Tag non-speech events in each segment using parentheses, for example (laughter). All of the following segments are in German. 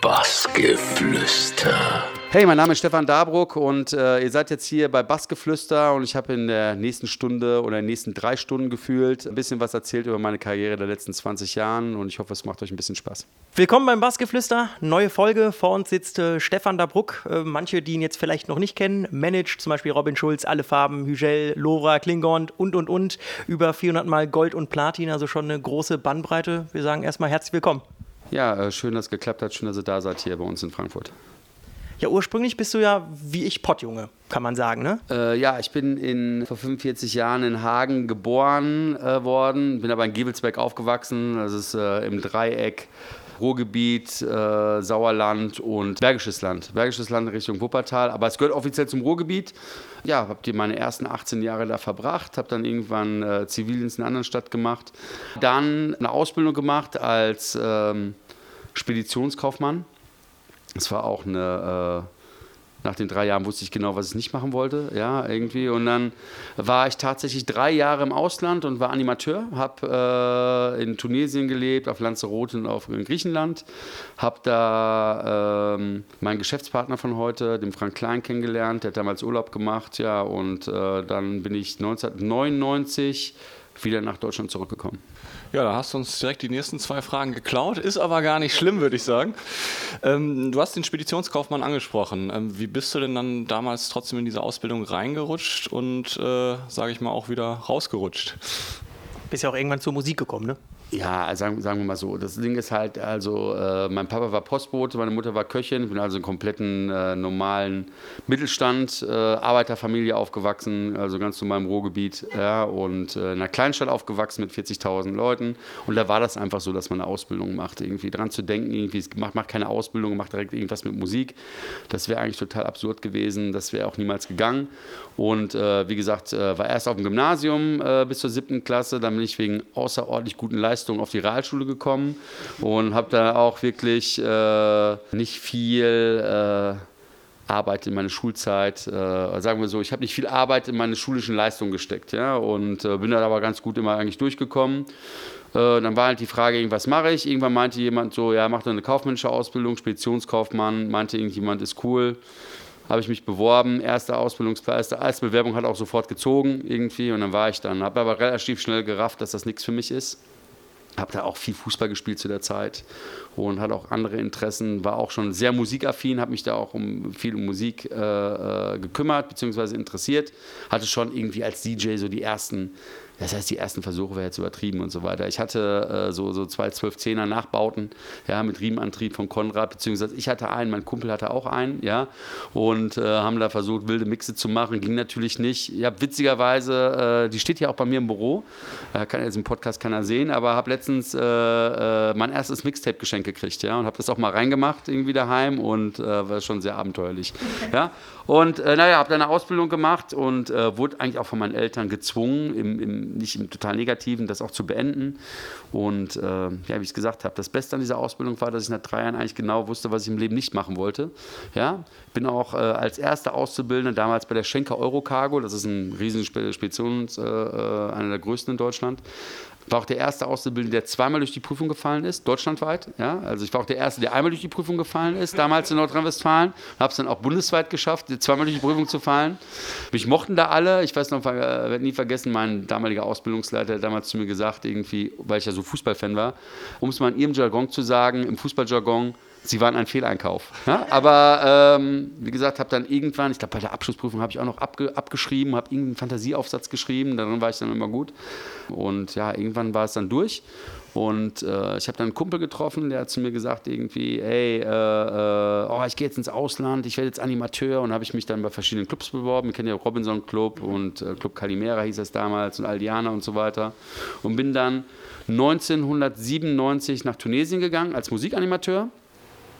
Bassgeflüster. Hey, mein Name ist Stefan Dabruck und äh, ihr seid jetzt hier bei Bassgeflüster und ich habe in der nächsten Stunde oder in den nächsten drei Stunden gefühlt ein bisschen was erzählt über meine Karriere der letzten 20 Jahren und ich hoffe, es macht euch ein bisschen Spaß. Willkommen beim Bassgeflüster, neue Folge. Vor uns sitzt äh, Stefan Dabruck. Äh, manche, die ihn jetzt vielleicht noch nicht kennen, managt zum Beispiel Robin Schulz, Alle Farben, Hügel, Lora, Klingon und und und. Über 400 Mal Gold und Platin, also schon eine große Bandbreite. Wir sagen erstmal herzlich willkommen. Ja, äh, schön, dass es geklappt hat. Schön, dass ihr da seid hier bei uns in Frankfurt. Ja, ursprünglich bist du ja wie ich Pottjunge, kann man sagen, ne? Äh, ja, ich bin in, vor 45 Jahren in Hagen geboren äh, worden, bin aber in Gevelsberg aufgewachsen. Das ist äh, im Dreieck Ruhrgebiet, äh, Sauerland und Bergisches Land. Bergisches Land Richtung Wuppertal, aber es gehört offiziell zum Ruhrgebiet. Ja, habe meine ersten 18 Jahre da verbracht, habe dann irgendwann äh, Zivildienst in einer anderen Stadt gemacht. Dann eine Ausbildung gemacht als ähm, Speditionskaufmann es war auch eine, äh, nach den drei Jahren wusste ich genau, was ich nicht machen wollte, ja, irgendwie. Und dann war ich tatsächlich drei Jahre im Ausland und war Animateur, habe äh, in Tunesien gelebt, auf Lanzarote und auf in Griechenland, habe da äh, meinen Geschäftspartner von heute, den Frank Klein, kennengelernt, der hat damals Urlaub gemacht, ja, und äh, dann bin ich 1999 wieder nach Deutschland zurückgekommen. Ja, da hast du uns direkt die nächsten zwei Fragen geklaut, ist aber gar nicht schlimm, würde ich sagen. Ähm, du hast den Speditionskaufmann angesprochen. Ähm, wie bist du denn dann damals trotzdem in diese Ausbildung reingerutscht und, äh, sage ich mal, auch wieder rausgerutscht? Bist ja auch irgendwann zur Musik gekommen, ne? Ja, sagen, sagen wir mal so. Das Ding ist halt, also äh, mein Papa war Postbote, meine Mutter war Köchin. Ich bin also in kompletten äh, normalen Mittelstand, äh, Arbeiterfamilie aufgewachsen, also ganz normal im Ruhrgebiet. Ja, und äh, in einer Kleinstadt aufgewachsen mit 40.000 Leuten. Und da war das einfach so, dass man eine Ausbildung macht. Irgendwie dran zu denken, irgendwie macht, macht keine Ausbildung, macht direkt irgendwas mit Musik. Das wäre eigentlich total absurd gewesen. Das wäre auch niemals gegangen. Und äh, wie gesagt, äh, war erst auf dem Gymnasium bis zur siebten Klasse. Dann bin ich wegen außerordentlich guten Leistungen Leistung auf die Realschule gekommen und habe da auch wirklich äh, nicht viel äh, Arbeit in meine Schulzeit, äh, sagen wir so, ich habe nicht viel Arbeit in meine schulischen Leistungen gesteckt, ja, und äh, bin da aber ganz gut immer eigentlich durchgekommen. Äh, dann war halt die Frage, was mache ich? Irgendwann meinte jemand so, ja, mach doch eine kaufmännische Ausbildung, Speditionskaufmann, meinte irgendjemand, ist cool habe ich mich beworben, erste Ausbildungsplatz, erste Bewerbung hat auch sofort gezogen irgendwie und dann war ich dann, habe aber relativ schnell gerafft, dass das nichts für mich ist habe da auch viel Fußball gespielt zu der Zeit und hatte auch andere Interessen, war auch schon sehr musikaffin, habe mich da auch um viel um Musik äh, äh gekümmert bzw. interessiert, hatte schon irgendwie als DJ so die ersten das heißt, die ersten Versuche wäre jetzt übertrieben und so weiter. Ich hatte äh, so, so zwei 12-10er Nachbauten, ja, mit Riemenantrieb von Konrad, beziehungsweise ich hatte einen, mein Kumpel hatte auch einen, ja, und äh, haben da versucht, wilde Mixe zu machen. Ging natürlich nicht. Ja, witzigerweise, äh, die steht ja auch bei mir im Büro, äh, kann jetzt im Podcast keiner sehen, aber habe letztens äh, äh, mein erstes Mixtape-Geschenk gekriegt, ja, und habe das auch mal reingemacht irgendwie daheim und war schon sehr abenteuerlich, (laughs) ja. Und naja, habe dann eine Ausbildung gemacht und wurde eigentlich auch von meinen Eltern gezwungen, im, im nicht im total Negativen, das auch zu beenden. Und äh, ja, wie ich es gesagt habe, das Beste an dieser Ausbildung war, dass ich nach drei Jahren eigentlich genau wusste, was ich im Leben nicht machen wollte. Ja, bin auch äh, als erster Auszubildender damals bei der Schenker Eurocargo, das ist ein riesen Speditions, äh, äh, einer der größten in Deutschland, war auch der erste Auszubildende, der zweimal durch die Prüfung gefallen ist, deutschlandweit. Ja? Also ich war auch der Erste, der einmal durch die Prüfung gefallen ist, damals in Nordrhein-Westfalen. Habe es dann auch bundesweit geschafft, zweimal durch die Prüfung zu fallen. Mich mochten da alle. Ich weiß noch, ich werde nie vergessen, mein damaliger Ausbildungsleiter hat damals zu mir gesagt, irgendwie, weil ich ja so Fußballfan war, um es mal in ihrem Jargon zu sagen, im Fußballjargon, sie waren ein Fehleinkauf. Ja? Aber ähm, wie gesagt, habe dann irgendwann, ich glaube bei der Abschlussprüfung habe ich auch noch abge abgeschrieben, habe irgendeinen Fantasieaufsatz geschrieben, darin war ich dann immer gut. Und ja, irgendwann war es dann durch. Und äh, ich habe dann einen Kumpel getroffen, der hat zu mir gesagt irgendwie, hey, äh, äh, oh, ich gehe jetzt ins Ausland, ich werde jetzt Animateur und habe ich mich dann bei verschiedenen Clubs beworben. Ich kenne ja Robinson Club und äh, Club Calimera hieß es damals und Aldiana und so weiter. Und bin dann 1997 nach Tunesien gegangen als Musikanimateur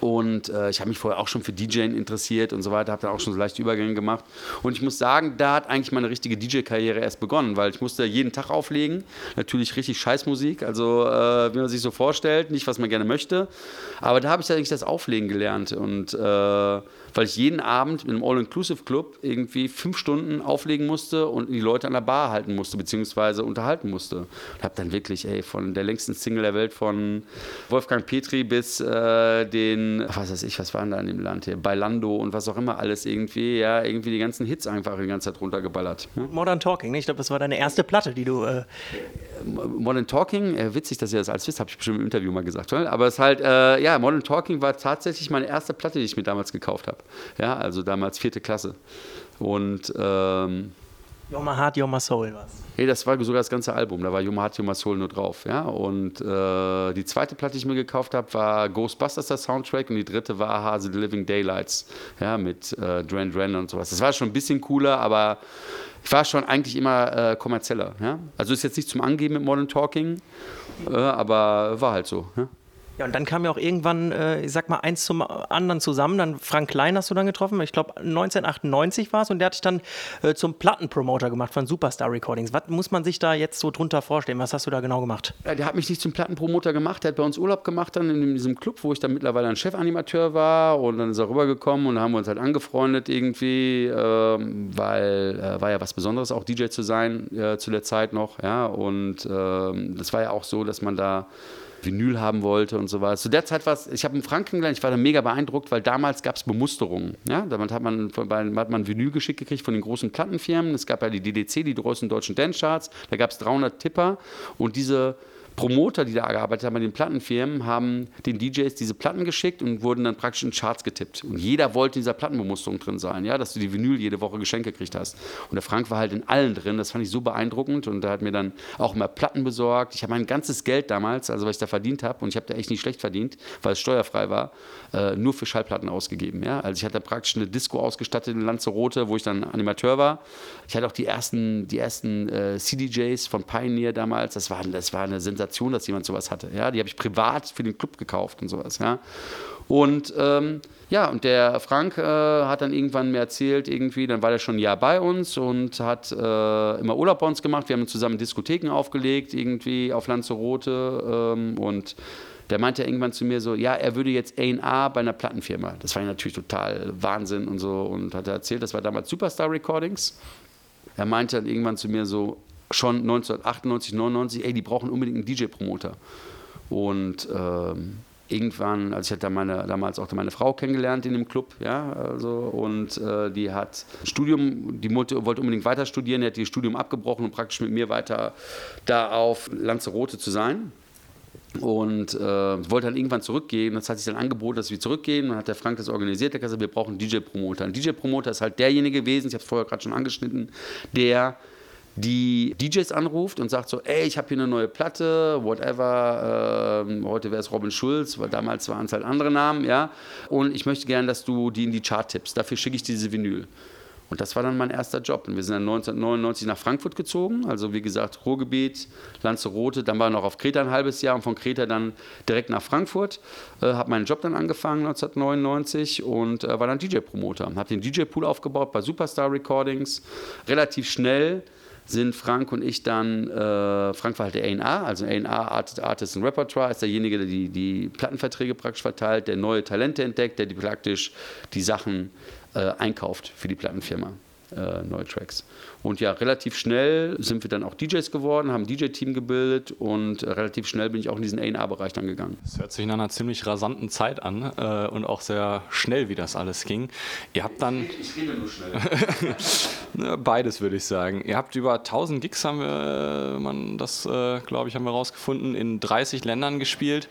und äh, ich habe mich vorher auch schon für DJing interessiert und so weiter, habe dann auch schon so leichte Übergänge gemacht. Und ich muss sagen, da hat eigentlich meine richtige DJ-Karriere erst begonnen, weil ich musste jeden Tag auflegen. Natürlich richtig Scheißmusik, also äh, wie man sich so vorstellt, nicht was man gerne möchte. Aber da habe ich eigentlich das Auflegen gelernt. Und äh, weil ich jeden Abend in einem All-Inclusive-Club irgendwie fünf Stunden auflegen musste und die Leute an der Bar halten musste, beziehungsweise unterhalten musste. Und habe dann wirklich, ey, von der längsten Single der Welt von Wolfgang Petri bis äh, den was weiß ich, was war denn da in dem Land hier, Bailando und was auch immer alles irgendwie, ja, irgendwie die ganzen Hits einfach die ganze Zeit runtergeballert. Ja? Modern Talking, ne? ich glaube, das war deine erste Platte, die du. Äh Modern Talking, äh, witzig, dass ihr das alles wisst, habe ich bestimmt im Interview mal gesagt. Aber es ist halt, äh, ja, Modern Talking war tatsächlich meine erste Platte, die ich mir damals gekauft habe. Ja, also damals vierte Klasse. Und ähm, My Heart, My Soul was. Hey, das war sogar das ganze Album, da war My Heart, My Soul nur drauf. Ja? Und äh, die zweite Platte, die ich mir gekauft habe, war Ghostbusters, der Soundtrack. Und die dritte war Hase the Living Daylights ja? mit äh, Duran Duran und sowas. Das war schon ein bisschen cooler, aber ich war schon eigentlich immer äh, kommerzieller. Ja? Also ist jetzt nicht zum Angeben mit Modern Talking, äh, aber war halt so. Ja? Ja, und dann kam ja auch irgendwann, äh, ich sag mal, eins zum anderen zusammen. Dann Frank Klein hast du dann getroffen. Ich glaube, 1998 war es und der hat dich dann äh, zum Plattenpromoter gemacht von Superstar Recordings. Was muss man sich da jetzt so drunter vorstellen? Was hast du da genau gemacht? Ja, der hat mich nicht zum Plattenpromoter gemacht. Der hat bei uns Urlaub gemacht dann in diesem Club, wo ich dann mittlerweile ein Chefanimateur war. Und dann ist er rübergekommen und haben wir uns halt angefreundet irgendwie, äh, weil äh, war ja was Besonderes, auch DJ zu sein äh, zu der Zeit noch. Ja, und ähm, das war ja auch so, dass man da Vinyl haben wollte und so was. Zu der Zeit war es, ich habe in Frank kennengelernt, ich war da mega beeindruckt, weil damals gab es Bemusterungen. Ja? Damit hat man, hat man Vinyl geschickt gekriegt von den großen Plattenfirmen. Es gab ja die DDC, die großen deutschen Dance-Charts. Da gab es 300 Tipper und diese Promoter, die da gearbeitet haben bei den Plattenfirmen, haben den DJs diese Platten geschickt und wurden dann praktisch in Charts getippt. Und jeder wollte in dieser Plattenbemusterung drin sein, ja, dass du die Vinyl jede Woche Geschenke gekriegt hast. Und der Frank war halt in allen drin, das fand ich so beeindruckend und er hat mir dann auch mal Platten besorgt. Ich habe mein ganzes Geld damals, also was ich da verdient habe, und ich habe da echt nicht schlecht verdient, weil es steuerfrei war, äh, nur für Schallplatten ausgegeben. Ja? Also ich hatte praktisch eine Disco ausgestattet in Lanzarote, wo ich dann Animateur war. Ich hatte auch die ersten, die ersten äh, CDJs von Pioneer damals, das war, das war eine Sensation Sensation, dass jemand sowas hatte. Ja, die habe ich privat für den Club gekauft und sowas. Ja. Und ähm, ja, und der Frank äh, hat dann irgendwann mir erzählt, irgendwie, dann war der schon ein Jahr bei uns und hat äh, immer Urlaub bei uns gemacht. Wir haben zusammen Diskotheken aufgelegt, irgendwie auf Lanzarote. Ähm, und der meinte irgendwann zu mir so, ja, er würde jetzt A&A bei einer Plattenfirma. Das war natürlich total Wahnsinn und so. Und hat er erzählt, das war damals Superstar Recordings. Er meinte dann irgendwann zu mir so, schon 1998, 99, ey, die brauchen unbedingt einen DJ-Promoter. Und ähm, irgendwann, also ich hatte meine, damals auch meine Frau kennengelernt in dem Club, ja, also, und äh, die hat Studium, die wollte, unbedingt weiter studieren, die hat ihr Studium abgebrochen und praktisch mit mir weiter da auf Lanzarote zu sein. Und äh, wollte dann irgendwann zurückgehen. Das hat sich dann angeboten, dass wir zurückgehen. Dann hat der Frank das organisiert. Der hat gesagt, wir brauchen einen DJ-Promoter. Ein DJ-Promoter ist halt derjenige gewesen, ich habe es vorher gerade schon angeschnitten, der die DJs anruft und sagt so, ey, ich habe hier eine neue Platte, whatever, ähm, heute wäre es Robin Schulz, weil damals waren es halt andere Namen, ja, und ich möchte gerne, dass du die in die Chart tippst, dafür schicke ich diese Vinyl. Und das war dann mein erster Job. Und wir sind dann 1999 nach Frankfurt gezogen, also wie gesagt Ruhrgebiet, Lanzarote, dann war ich noch auf Kreta ein halbes Jahr und von Kreta dann direkt nach Frankfurt. Äh, habe meinen Job dann angefangen 1999 und äh, war dann DJ-Promoter. Habe den DJ-Pool aufgebaut bei Superstar Recordings, relativ schnell sind Frank und ich dann, äh, Frank war halt der A&R, also A&R Artist, Artist and Repertoire, ist derjenige, der die, die Plattenverträge praktisch verteilt, der neue Talente entdeckt, der die praktisch die Sachen äh, einkauft für die Plattenfirma, äh, neue Tracks. Und ja, relativ schnell sind wir dann auch DJs geworden, haben ein DJ-Team gebildet und relativ schnell bin ich auch in diesen A&R-Bereich dann gegangen. Das hört sich nach einer ziemlich rasanten Zeit an äh, und auch sehr schnell, wie das alles ging. Ihr habt dann... Ich rede nur schnell. (laughs) Beides würde ich sagen. Ihr habt über 1000 Gigs, haben wir, man das, äh, glaube ich, haben wir rausgefunden, in 30 Ländern gespielt.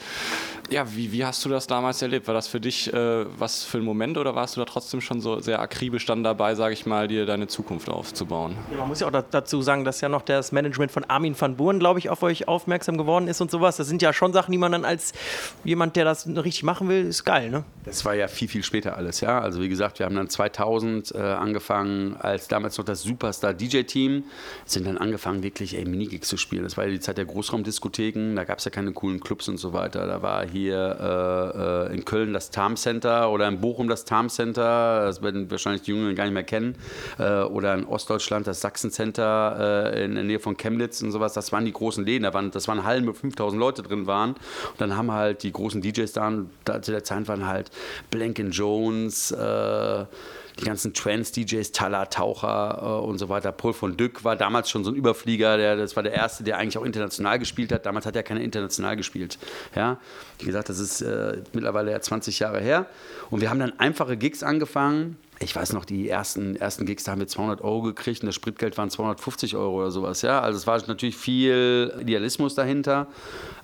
Ja, wie, wie hast du das damals erlebt? War das für dich äh, was für ein Moment oder warst du da trotzdem schon so sehr akribisch dann dabei, sage ich mal, dir deine Zukunft aufzubauen? Ja, man muss ja auch dazu sagen, dass ja noch das Management von Armin van Buren, glaube ich, auf euch aufmerksam geworden ist und sowas. Das sind ja schon Sachen, die man dann als jemand, der das richtig machen will, ist geil, ne? Das war ja viel, viel später alles, ja. Also wie gesagt, wir haben dann 2000 äh, angefangen, als damals noch das Superstar DJ-Team, sind dann angefangen, wirklich ey, Minigigs zu spielen. Das war ja die Zeit der Großraumdiskotheken, da gab es ja keine coolen Clubs und so weiter. Da war hier äh, äh in Köln das Tarm Center oder in Bochum das Tarm Center, das werden wahrscheinlich die Jüngeren gar nicht mehr kennen, äh, oder in Ostdeutschland das Sachsen-Center äh, in der Nähe von Chemnitz und sowas. Das waren die großen Läden. Da waren, das waren Hallen, wo 5000 Leute drin waren. Und dann haben halt die großen DJs da, da zu der Zeit waren halt Blanken Jones, äh, die ganzen Trance-DJs, Tala, Taucher äh, und so weiter. Paul von Dück war damals schon so ein Überflieger, der, das war der Erste, der eigentlich auch international gespielt hat. Damals hat er keiner international gespielt. Ja? Wie gesagt, das ist äh, mittlerweile ja 20 Jahre her. Und wir haben dann einfache Gigs angefangen ich weiß noch, die ersten, ersten Gigs, da haben wir 200 Euro gekriegt und das Spritgeld waren 250 Euro oder sowas. Ja? Also es war natürlich viel Idealismus dahinter,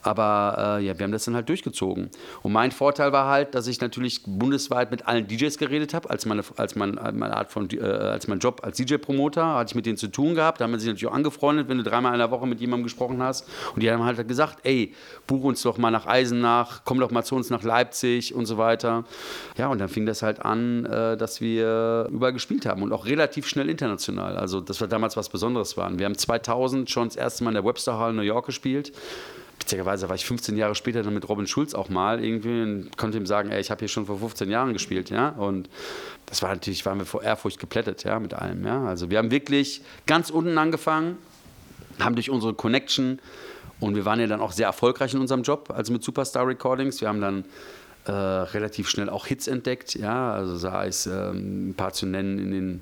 aber äh, ja, wir haben das dann halt durchgezogen. Und mein Vorteil war halt, dass ich natürlich bundesweit mit allen DJs geredet habe, als, meine, als, mein, meine Art von, äh, als mein Job als DJ-Promoter, hatte ich mit denen zu tun gehabt, da haben wir sich natürlich auch angefreundet, wenn du dreimal in der Woche mit jemandem gesprochen hast. Und die haben halt gesagt, ey, buch uns doch mal nach Eisenach, komm doch mal zu uns nach Leipzig und so weiter. Ja, und dann fing das halt an, äh, dass wir überall gespielt haben und auch relativ schnell international. Also, dass wir damals was Besonderes waren. Wir haben 2000 schon das erste Mal in der Webster Hall in New York gespielt. Beziehungsweise war ich 15 Jahre später dann mit Robin Schulz auch mal irgendwie und konnte ihm sagen, ey, ich habe hier schon vor 15 Jahren gespielt, ja. Und das war natürlich, waren wir vor Ehrfurcht geplättet, ja, mit allem, ja. Also wir haben wirklich ganz unten angefangen, haben durch unsere Connection und wir waren ja dann auch sehr erfolgreich in unserem Job, also mit Superstar Recordings. Wir haben dann äh, relativ schnell auch Hits entdeckt. Ja, also sei es ähm, ein paar zu nennen in den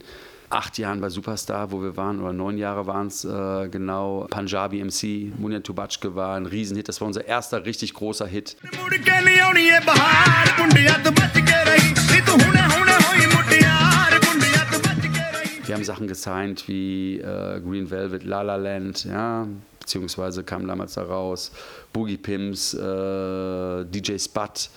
acht Jahren bei Superstar, wo wir waren, oder neun Jahre waren es äh, genau. Punjabi MC, Munia Tubachke war ein Riesenhit. Das war unser erster richtig großer Hit. Wir haben Sachen gesigned wie äh, Green Velvet, La La Land, ja, beziehungsweise kam damals da raus, Boogie Pimps, äh, DJ Spud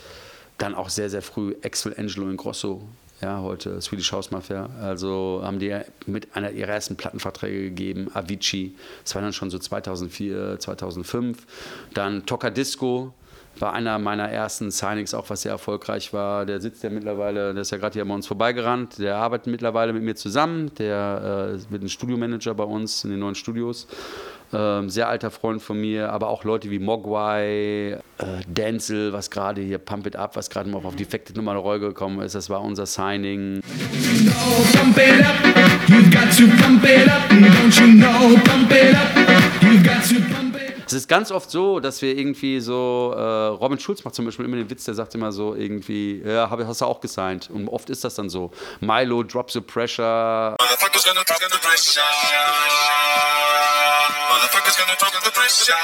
dann auch sehr, sehr früh Axel Angelo in Grosso, ja, heute Swedish House Mafia. Also haben die mit einer ihrer ersten Plattenverträge gegeben, Avicii. Das war dann schon so 2004, 2005. Dann Toka Disco war einer meiner ersten Signings, auch was sehr erfolgreich war. Der sitzt ja mittlerweile, der ist ja gerade hier bei uns vorbeigerannt. Der arbeitet mittlerweile mit mir zusammen. Der äh, wird ein Studiomanager bei uns in den neuen Studios. Ähm, sehr alter Freund von mir, aber auch Leute wie Mogwai, äh, Denzel, was gerade hier Pump It Up, was gerade mal auf Defected Nummer eine Rolle gekommen ist, das war unser Signing. Es ist ganz oft so, dass wir irgendwie so, äh, Robin Schulz macht zum Beispiel immer den Witz, der sagt immer so irgendwie, ja, hab, hast du auch gesigned. Und oft ist das dann so. Milo, drop the pressure. Motherfuckers gonna drop the pressure. Motherfuckers gonna drop the pressure.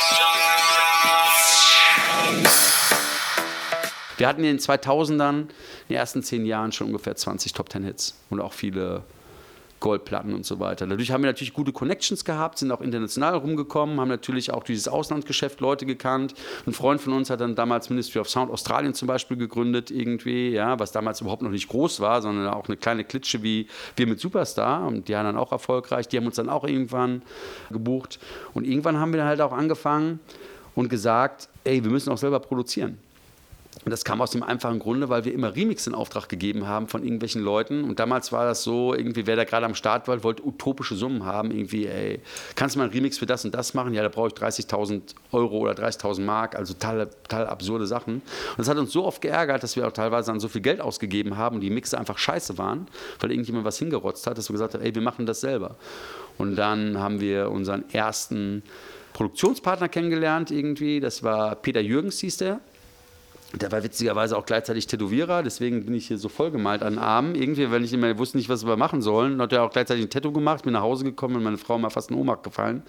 Wir hatten in den 2000ern, in den ersten zehn Jahren schon ungefähr 20 Top 10 Hits und auch viele Goldplatten und so weiter. Dadurch haben wir natürlich gute Connections gehabt, sind auch international rumgekommen, haben natürlich auch dieses Auslandsgeschäft Leute gekannt. Ein Freund von uns hat dann damals Ministry of Sound Australien zum Beispiel gegründet, irgendwie, ja, was damals überhaupt noch nicht groß war, sondern auch eine kleine Klitsche wie wir mit Superstar. Und die waren dann auch erfolgreich. Die haben uns dann auch irgendwann gebucht. Und irgendwann haben wir dann halt auch angefangen und gesagt, ey, wir müssen auch selber produzieren. Und das kam aus dem einfachen Grunde, weil wir immer Remix in Auftrag gegeben haben von irgendwelchen Leuten. Und damals war das so, irgendwie, wer da gerade am Start war, wollte utopische Summen haben. Irgendwie, ey, kannst du mal einen Remix für das und das machen? Ja, da brauche ich 30.000 Euro oder 30.000 Mark. Also total, total absurde Sachen. Und das hat uns so oft geärgert, dass wir auch teilweise dann so viel Geld ausgegeben haben und die Mixe einfach scheiße waren, weil irgendjemand was hingerotzt hat, dass wir gesagt haben, ey, wir machen das selber. Und dann haben wir unseren ersten Produktionspartner kennengelernt irgendwie. Das war Peter Jürgens, hieß der. Der war witzigerweise auch gleichzeitig Tätowierer, deswegen bin ich hier so vollgemalt an Armen. Irgendwie, wenn ich immer wusste nicht, was wir machen sollen, hat er auch gleichzeitig ein Tattoo gemacht, bin nach Hause gekommen und meine Frau mal fast in Ohnmacht gefallen.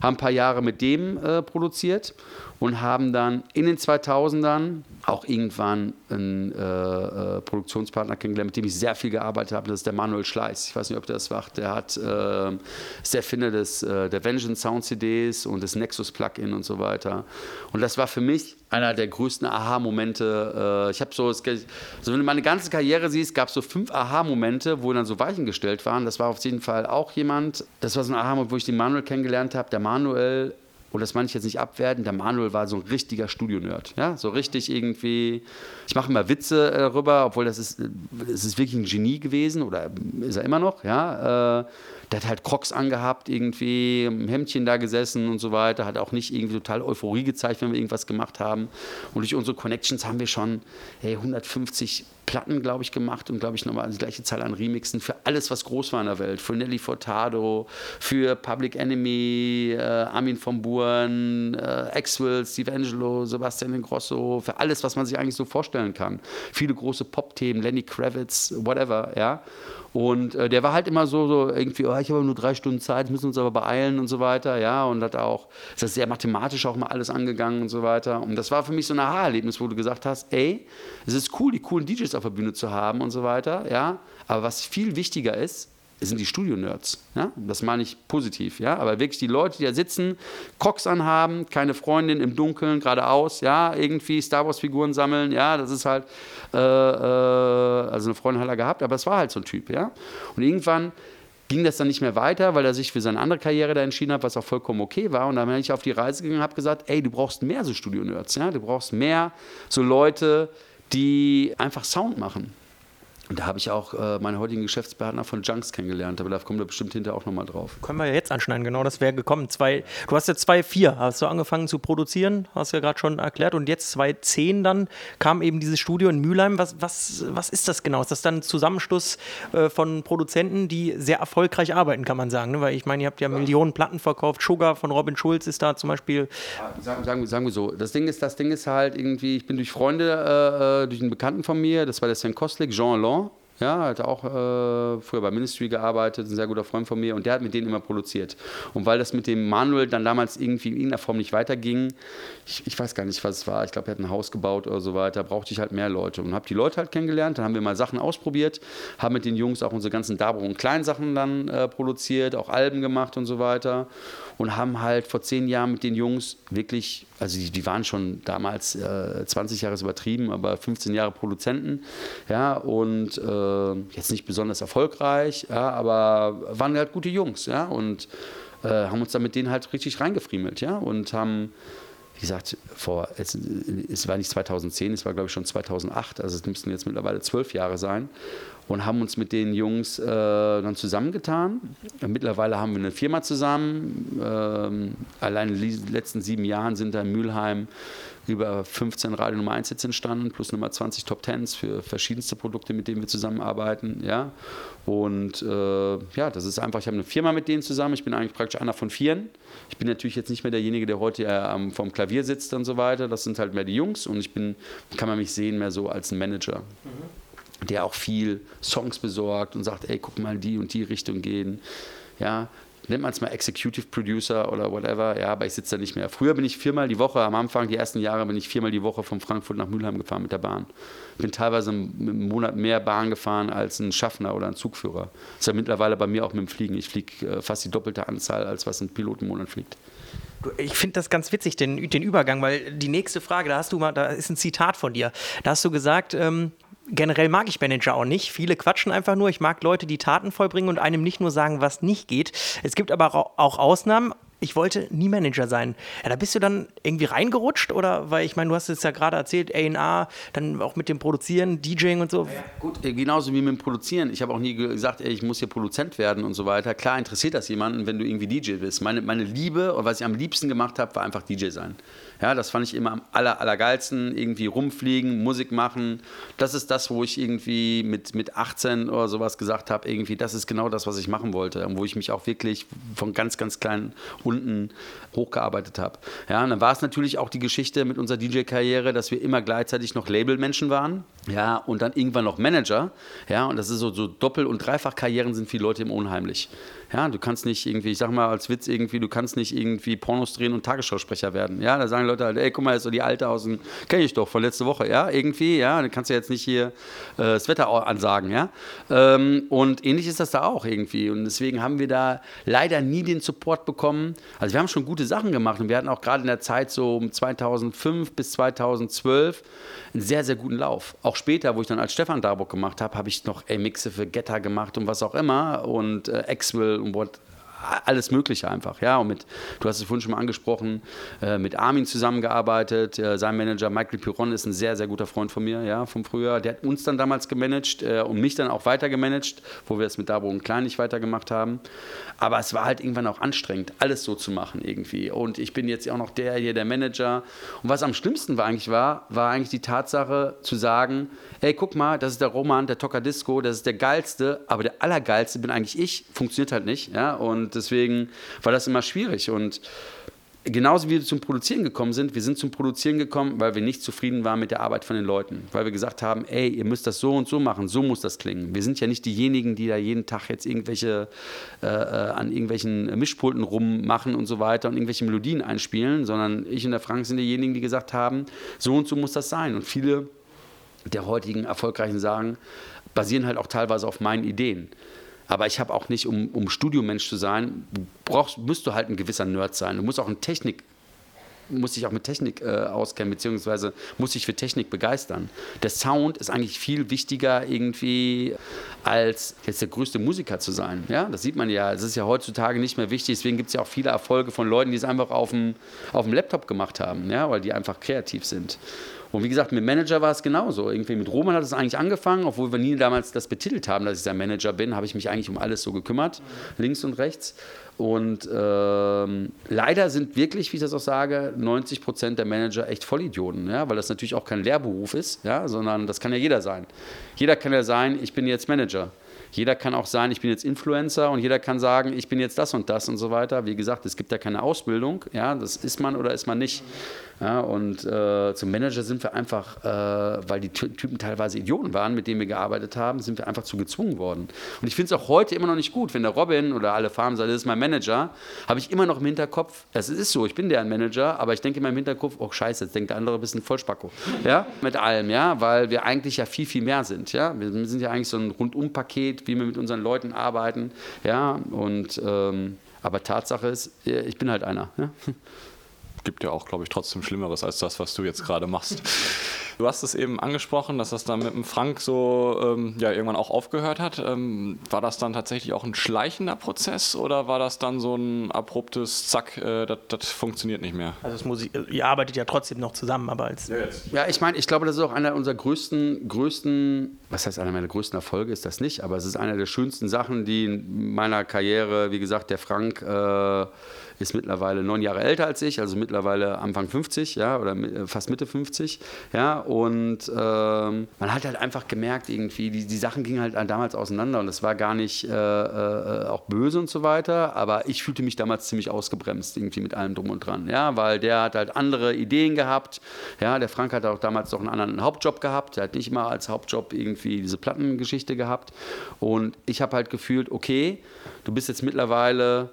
Haben ein paar Jahre mit dem äh, produziert und haben dann in den 2000ern auch irgendwann einen äh, äh, Produktionspartner kennengelernt, mit dem ich sehr viel gearbeitet habe. Das ist der Manuel Schleiß. Ich weiß nicht, ob der das macht. Der hat, äh, ist der Erfinder des, äh, der Vengeance Sound CDs und des Nexus Plugin und so weiter. Und das war für mich einer der größten Aha-Momente. Äh, ich habe so, also wenn du meine ganze Karriere siehst, gab es so fünf Aha-Momente, wo dann so Weichen gestellt waren. Das war auf jeden Fall auch jemand, das war so ein Aha-Moment, wo ich den Manuel kennengelernt habe. Der Manuel und das meine ich jetzt nicht abwerten, der Manuel war so ein richtiger Studionerd. Ja? So richtig irgendwie, ich mache immer Witze äh, darüber, obwohl das ist, das ist wirklich ein Genie gewesen oder ist er immer noch, ja. Äh, der hat halt Crocs angehabt, irgendwie im Hemdchen da gesessen und so weiter, hat auch nicht irgendwie total Euphorie gezeigt, wenn wir irgendwas gemacht haben. Und durch unsere Connections haben wir schon hey, 150 Platten, glaube ich, gemacht und, glaube ich, nochmal die gleiche Zahl an Remixen für alles, was groß war in der Welt. Für Nelly Furtado, für Public Enemy, äh, Armin von Buren, äh, Axwell, Steve Angelo, Sebastian Ingrosso, für alles, was man sich eigentlich so vorstellen kann. Viele große Pop-Themen, Lenny Kravitz, whatever, ja. Und äh, der war halt immer so, so irgendwie, oh, ich habe nur drei Stunden Zeit, müssen uns aber beeilen und so weiter, ja. Und hat auch, ist das sehr mathematisch auch mal alles angegangen und so weiter. Und das war für mich so ein Aha-Erlebnis, wo du gesagt hast, ey, es ist cool, die coolen DJs auf der Bühne zu haben und so weiter, ja. Aber was viel wichtiger ist, sind die Studio-Nerds. Ja? Das meine ich positiv. Ja? Aber wirklich die Leute, die da sitzen, Crocs anhaben, keine Freundin im Dunkeln, geradeaus, ja, irgendwie Star Wars-Figuren sammeln, ja, das ist halt, äh, äh, also eine Freundin hat er gehabt, aber es war halt so ein Typ, ja. Und irgendwann ging das dann nicht mehr weiter, weil er sich für seine andere Karriere da entschieden hat, was auch vollkommen okay war. Und dann bin ich auf die Reise gegangen und habe gesagt, ey, du brauchst mehr so Studio-Nerds, ja, du brauchst mehr so Leute, die einfach Sound machen. Und da habe ich auch äh, meinen heutigen Geschäftspartner von Junks kennengelernt, aber da kommen wir bestimmt hinterher auch nochmal drauf. Können wir ja jetzt anschneiden, genau, das wäre gekommen. Zwei, du hast ja 2.4, hast du angefangen zu produzieren, hast du ja gerade schon erklärt, und jetzt 2.10 dann kam eben dieses Studio in Mülheim. Was, was, was ist das genau? Ist das dann ein Zusammenschluss äh, von Produzenten, die sehr erfolgreich arbeiten, kann man sagen? Ne? Weil ich meine, ihr habt ja, ja, Millionen Platten verkauft. Sugar von Robin Schulz ist da zum Beispiel. Ja, sagen, sagen, sagen, wir so, das Ding ist, das Ding ist halt irgendwie, ich bin durch Freunde, äh, durch einen Bekannten von mir, das war der Sven Kostlik, Jean Long, ja, hat auch äh, früher bei Ministry gearbeitet, ein sehr guter Freund von mir und der hat mit denen immer produziert. Und weil das mit dem Manuel dann damals irgendwie in irgendeiner Form nicht weiterging, ich, ich weiß gar nicht, was es war, ich glaube, er hat ein Haus gebaut oder so weiter, brauchte ich halt mehr Leute. Und habe die Leute halt kennengelernt, dann haben wir mal Sachen ausprobiert, haben mit den Jungs auch unsere ganzen Dabro- und Kleinsachen dann äh, produziert, auch Alben gemacht und so weiter. Und haben halt vor zehn Jahren mit den Jungs wirklich, also die, die waren schon damals äh, 20 Jahre übertrieben, aber 15 Jahre Produzenten, ja, und äh, jetzt nicht besonders erfolgreich, ja, aber waren halt gute Jungs, ja, und äh, haben uns dann mit denen halt richtig reingefriemelt, ja, und haben wie gesagt, vor, es, es, war nicht 2010, es war glaube ich schon 2008, also es müssten jetzt mittlerweile zwölf Jahre sein und haben uns mit den Jungs äh, dann zusammengetan. Mittlerweile haben wir eine Firma zusammen. Ähm, allein in den letzten sieben Jahren sind da in Mülheim über 15 Radio Nummer 1 Hits entstanden, plus Nummer 20 Top Tens für verschiedenste Produkte, mit denen wir zusammenarbeiten. Ja? Und äh, ja, das ist einfach, ich habe eine Firma mit denen zusammen. Ich bin eigentlich praktisch einer von vieren. Ich bin natürlich jetzt nicht mehr derjenige, der heute äh, vom Klavier sitzt und so weiter. Das sind halt mehr die Jungs und ich bin, kann man mich sehen, mehr so als ein Manager. Mhm der auch viel Songs besorgt und sagt, ey, guck mal, die und die Richtung gehen. Ja, nennt man es mal Executive Producer oder whatever, ja, aber ich sitze da nicht mehr. Früher bin ich viermal die Woche, am Anfang, die ersten Jahre, bin ich viermal die Woche von Frankfurt nach Mülheim gefahren mit der Bahn. Bin teilweise im Monat mehr Bahn gefahren als ein Schaffner oder ein Zugführer. Das ist ja mittlerweile bei mir auch mit dem Fliegen. Ich fliege äh, fast die doppelte Anzahl, als was ein Pilot im Monat fliegt. Ich finde das ganz witzig, den, den Übergang, weil die nächste Frage, da hast du mal, da ist ein Zitat von dir. Da hast du gesagt, ähm, generell mag ich Manager auch nicht. Viele quatschen einfach nur. Ich mag Leute, die Taten vollbringen und einem nicht nur sagen, was nicht geht. Es gibt aber auch Ausnahmen. Ich wollte nie Manager sein. Ja, da bist du dann irgendwie reingerutscht oder weil ich meine, du hast es ja gerade erzählt, A&A, dann auch mit dem Produzieren, DJing und so. Ja, gut, äh, genauso wie mit dem Produzieren. Ich habe auch nie gesagt, ey, ich muss hier Produzent werden und so weiter. Klar interessiert das jemanden, wenn du irgendwie DJ bist. Meine, meine Liebe oder was ich am liebsten gemacht habe, war einfach DJ sein. Ja, das fand ich immer am aller, allergeilsten. Irgendwie rumfliegen, Musik machen. Das ist das, wo ich irgendwie mit, mit 18 oder sowas gesagt habe, irgendwie, das ist genau das, was ich machen wollte. Und wo ich mich auch wirklich von ganz, ganz klein unten hochgearbeitet habe. Ja, und dann war es natürlich auch die Geschichte mit unserer DJ-Karriere, dass wir immer gleichzeitig noch Labelmenschen waren. Ja, und dann irgendwann noch Manager. Ja, und das ist so, so Doppel- und Dreifach-Karrieren sind für Leute immer unheimlich. Ja, du kannst nicht irgendwie, ich sag mal als Witz irgendwie, du kannst nicht irgendwie Pornos drehen und Tagesschausprecher werden. Ja, da sagen Leute halt, ey, guck mal, ist so die alte aus dem, kenne ich doch von letzte Woche, ja, irgendwie, ja, dann kannst du jetzt nicht hier äh, das Wetter ansagen, ja. Ähm, und ähnlich ist das da auch irgendwie. Und deswegen haben wir da leider nie den Support bekommen. Also wir haben schon gute Sachen gemacht und wir hatten auch gerade in der Zeit so um 2005 bis 2012 einen sehr, sehr guten Lauf. Auch später, wo ich dann als Stefan Darburg gemacht habe, habe ich noch ey, Mixe für Getter gemacht und was auch immer und äh, Axwell und what alles Mögliche einfach. Ja, und mit, du hast es vorhin schon mal angesprochen, äh, mit Armin zusammengearbeitet. Äh, sein Manager Michael Piron ist ein sehr, sehr guter Freund von mir, ja, vom Frühjahr. Der hat uns dann damals gemanagt äh, und mich dann auch weiter gemanagt, wo wir es mit Dabo und Klein nicht weitergemacht haben. Aber es war halt irgendwann auch anstrengend, alles so zu machen irgendwie. Und ich bin jetzt auch noch der hier, der Manager. Und was am schlimmsten war eigentlich war, war eigentlich die Tatsache zu sagen, ey, guck mal, das ist der Roman, der Toccadisco, das ist der geilste, aber der allergeilste bin eigentlich ich, funktioniert halt nicht. Ja? Und deswegen war das immer schwierig. Und genauso wie wir zum Produzieren gekommen sind, wir sind zum Produzieren gekommen, weil wir nicht zufrieden waren mit der Arbeit von den Leuten. Weil wir gesagt haben, ey, ihr müsst das so und so machen, so muss das klingen. Wir sind ja nicht diejenigen, die da jeden Tag jetzt irgendwelche äh, äh an irgendwelchen Mischpulten rummachen und so weiter und irgendwelche Melodien einspielen, sondern ich und der Frank sind diejenigen, die gesagt haben, so und so muss das sein. Und viele der heutigen erfolgreichen sagen, basieren halt auch teilweise auf meinen Ideen. Aber ich habe auch nicht, um, um Studiomensch zu sein, brauchst, musst du halt ein gewisser Nerd sein. Du musst auch ein Technik, muss dich auch mit Technik äh, auskennen, beziehungsweise muss dich für Technik begeistern. Der Sound ist eigentlich viel wichtiger irgendwie, als jetzt der größte Musiker zu sein. Ja, das sieht man ja. Es ist ja heutzutage nicht mehr wichtig. Deswegen gibt es ja auch viele Erfolge von Leuten, die es einfach auf dem, auf dem Laptop gemacht haben, ja, weil die einfach kreativ sind. Und wie gesagt, mit Manager war es genauso. Irgendwie mit Roman hat es eigentlich angefangen, obwohl wir nie damals das betitelt haben, dass ich sein Manager bin, habe ich mich eigentlich um alles so gekümmert, links und rechts. Und ähm, leider sind wirklich, wie ich das auch sage, 90 Prozent der Manager echt Vollidioten, ja? weil das natürlich auch kein Lehrberuf ist, ja? sondern das kann ja jeder sein. Jeder kann ja sein, ich bin jetzt Manager. Jeder kann auch sein, ich bin jetzt Influencer und jeder kann sagen, ich bin jetzt das und das und so weiter. Wie gesagt, es gibt ja keine Ausbildung. Ja, das ist man oder ist man nicht. Ja, und äh, zum Manager sind wir einfach, äh, weil die Typen teilweise Idioten waren, mit denen wir gearbeitet haben, sind wir einfach zu gezwungen worden. Und ich finde es auch heute immer noch nicht gut, wenn der Robin oder alle Farben sagen, das ist mein Manager, habe ich immer noch im Hinterkopf, es ist so, ich bin deren Manager, aber ich denke in meinem Hinterkopf, oh scheiße, jetzt denkt der andere, ein bisschen Vollspacko. Ja, mit allem, ja, weil wir eigentlich ja viel, viel mehr sind. Ja, wir sind ja eigentlich so ein Rundumpaket, wie wir mit unseren Leuten arbeiten. Ja, und ähm, aber Tatsache ist, ich bin halt einer. Ja? Gibt ja auch, glaube ich, trotzdem Schlimmeres als das, was du jetzt gerade machst. Du hast es eben angesprochen, dass das dann mit dem Frank so ähm, ja, irgendwann auch aufgehört hat. Ähm, war das dann tatsächlich auch ein schleichender Prozess oder war das dann so ein abruptes Zack, äh, das funktioniert nicht mehr? Also muss, ihr arbeitet ja trotzdem noch zusammen, aber als. Ja, ja ich meine, ich glaube, das ist auch einer unserer größten, größten, was heißt einer meiner größten Erfolge, ist das nicht, aber es ist eine der schönsten Sachen, die in meiner Karriere, wie gesagt, der Frank. Äh, ist mittlerweile neun Jahre älter als ich, also mittlerweile Anfang 50, ja, oder äh, fast Mitte 50, ja, und ähm, man hat halt einfach gemerkt, irgendwie, die, die Sachen gingen halt damals auseinander und es war gar nicht äh, äh, auch böse und so weiter, aber ich fühlte mich damals ziemlich ausgebremst, irgendwie mit allem drum und dran, ja, weil der hat halt andere Ideen gehabt, ja, der Frank hat auch damals noch einen anderen Hauptjob gehabt, der hat nicht immer als Hauptjob irgendwie diese Plattengeschichte gehabt und ich habe halt gefühlt, okay, du bist jetzt mittlerweile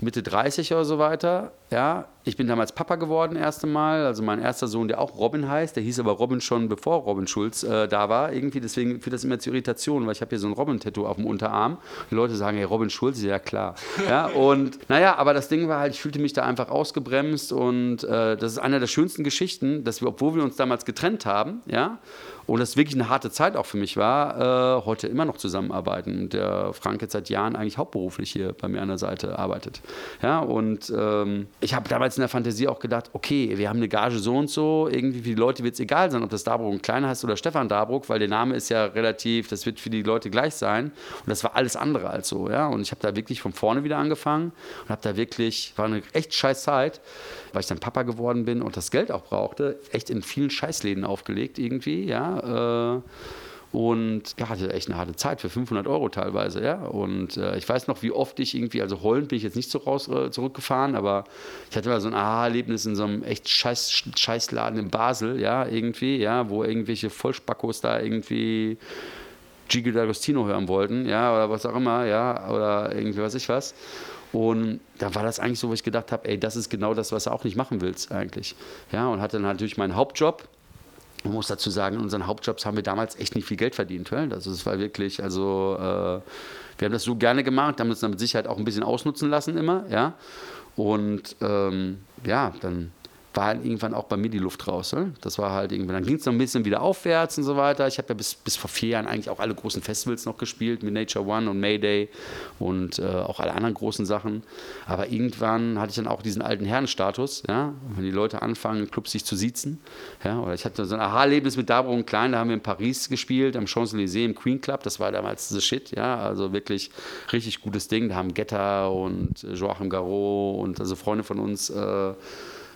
Mitte 30 oder so weiter. Ja, ich bin damals Papa geworden, erste Mal. Also mein erster Sohn, der auch Robin heißt, der hieß aber Robin schon bevor Robin Schulz äh, da war. Irgendwie, deswegen führt das immer zu Irritationen, weil ich habe hier so ein Robin-Tattoo auf dem Unterarm. Die Leute sagen, hey, Robin Schulz, ja klar. (laughs) Ja, und naja, aber das Ding war halt, ich fühlte mich da einfach ausgebremst und äh, das ist eine der schönsten Geschichten, dass wir, obwohl wir uns damals getrennt haben, ja, und das wirklich eine harte Zeit auch für mich war, äh, heute immer noch zusammenarbeiten. Und der Frank jetzt seit Jahren eigentlich hauptberuflich hier bei mir an der Seite arbeitet. Ja, und ähm, ich habe damals in der Fantasie auch gedacht, okay, wir haben eine Gage so und so, irgendwie für die Leute wird es egal sein, ob das Darbruck ein kleiner heißt oder Stefan Darbruck, weil der Name ist ja relativ, das wird für die Leute gleich sein. Und das war alles andere als so. Ja? Und ich habe da wirklich von vorne wieder angefangen und habe da wirklich, war eine echt scheiß Zeit weil ich dann Papa geworden bin und das Geld auch brauchte, echt in vielen Scheißläden aufgelegt irgendwie, ja. Äh, und ja, hatte echt eine harte Zeit für 500 Euro teilweise, ja. Und äh, ich weiß noch, wie oft ich irgendwie, also heulend bin ich jetzt nicht so raus äh, zurückgefahren, aber ich hatte mal so ein Aha-Erlebnis in so einem echt Scheiß, Scheißladen in Basel, ja, irgendwie, ja, wo irgendwelche Vollspackos da irgendwie Gigi D'Agostino hören wollten, ja, oder was auch immer, ja, oder irgendwie weiß ich was. Und da war das eigentlich so, wo ich gedacht habe, ey, das ist genau das, was du auch nicht machen willst eigentlich. Ja, und hatte dann natürlich meinen Hauptjob. Man muss dazu sagen, in unseren Hauptjobs haben wir damals echt nicht viel Geld verdient. Also war wirklich, also äh, wir haben das so gerne gemacht, haben uns dann mit Sicherheit auch ein bisschen ausnutzen lassen immer, ja. Und ähm, ja, dann war halt irgendwann auch bei mir die Luft raus. Ne? Das war halt irgendwann, dann ging es noch ein bisschen wieder aufwärts und so weiter. Ich habe ja bis, bis vor vier Jahren eigentlich auch alle großen Festivals noch gespielt, mit Nature One und Mayday und äh, auch alle anderen großen Sachen. Aber irgendwann hatte ich dann auch diesen alten Herrenstatus, ja, wenn die Leute anfangen, Clubs sich zu siezen. Ja, oder ich hatte so ein Aha-Erlebnis mit Dabro und Klein, da haben wir in Paris gespielt, am Champs-Élysées im Queen Club, das war damals the shit, ja, also wirklich richtig gutes Ding. Da haben Getter und Joachim Garraud und also Freunde von uns äh,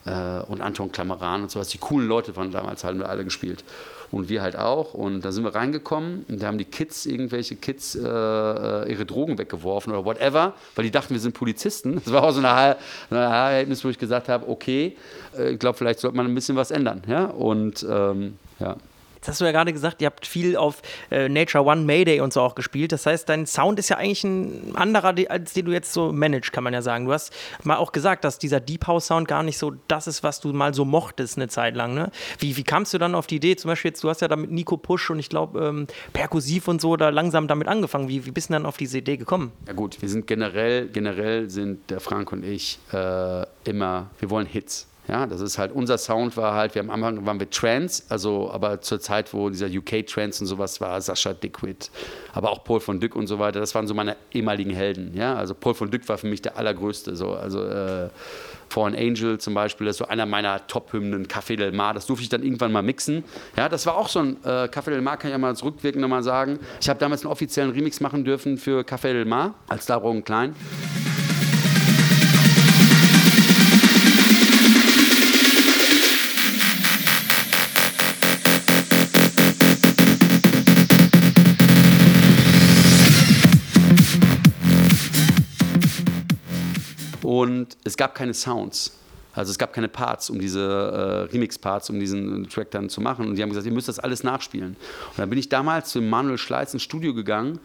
äh, und Anton Klameran und sowas. Die coolen Leute waren damals halt alle gespielt. Und wir halt auch. Und da sind wir reingekommen und da haben die Kids, irgendwelche Kids, äh, äh, ihre Drogen weggeworfen oder whatever, weil die dachten, wir sind Polizisten. Das war auch so ein Erlebnis, wo ich gesagt habe, okay, äh, ich glaube, vielleicht sollte man ein bisschen was ändern. Ja? Und ähm, ja. Jetzt hast du ja gerade gesagt, ihr habt viel auf äh, Nature One Mayday und so auch gespielt. Das heißt, dein Sound ist ja eigentlich ein anderer, als den du jetzt so managst, kann man ja sagen. Du hast mal auch gesagt, dass dieser Deep House Sound gar nicht so das ist, was du mal so mochtest eine Zeit lang. Ne? Wie, wie kamst du dann auf die Idee? Zum Beispiel jetzt, du hast ja damit Nico Push und ich glaube ähm, Perkussiv und so da langsam damit angefangen. Wie, wie bist du dann auf diese Idee gekommen? Ja gut, wir sind generell, generell sind der Frank und ich äh, immer, wir wollen Hits. Ja, das ist halt, unser Sound war halt, wir am Anfang waren wir Trance, also aber zur Zeit, wo dieser UK-Trance und sowas war, Sascha Dickwit, aber auch Paul von Dyck und so weiter, das waren so meine ehemaligen Helden. Ja, also Paul von Dyck war für mich der allergrößte, so, also äh, For Angel zum Beispiel, das ist so einer meiner Top-Hymnen, Café Del Mar, das durfte ich dann irgendwann mal mixen. Ja, das war auch so ein, äh, Café Del Mar kann ich ja mal zurückwirkend nochmal sagen. Ich habe damals einen offiziellen Remix machen dürfen für Café Del Mar, als Darum Klein. Und es gab keine Sounds. Also es gab keine Parts, um diese äh, Remix-Parts, um diesen Track dann zu machen. Und die haben gesagt, ihr müsst das alles nachspielen. Und dann bin ich damals zu Manuel Schleiz ins Studio gegangen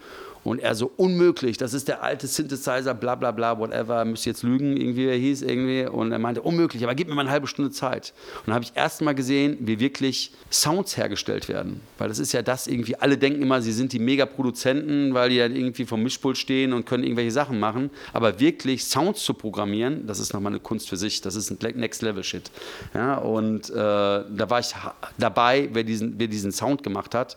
und er so, unmöglich, das ist der alte Synthesizer, bla bla bla, whatever, müsst jetzt lügen, irgendwie, er hieß irgendwie. Und er meinte, unmöglich, aber gib mir mal eine halbe Stunde Zeit. Und dann habe ich erst mal gesehen, wie wirklich Sounds hergestellt werden. Weil das ist ja das irgendwie, alle denken immer, sie sind die Mega-Produzenten, weil die ja irgendwie vom Mischpult stehen und können irgendwelche Sachen machen. Aber wirklich Sounds zu programmieren, das ist nochmal eine Kunst für sich. Das ist ein Next-Level-Shit. Ja, und äh, da war ich dabei, wer diesen, wer diesen Sound gemacht hat.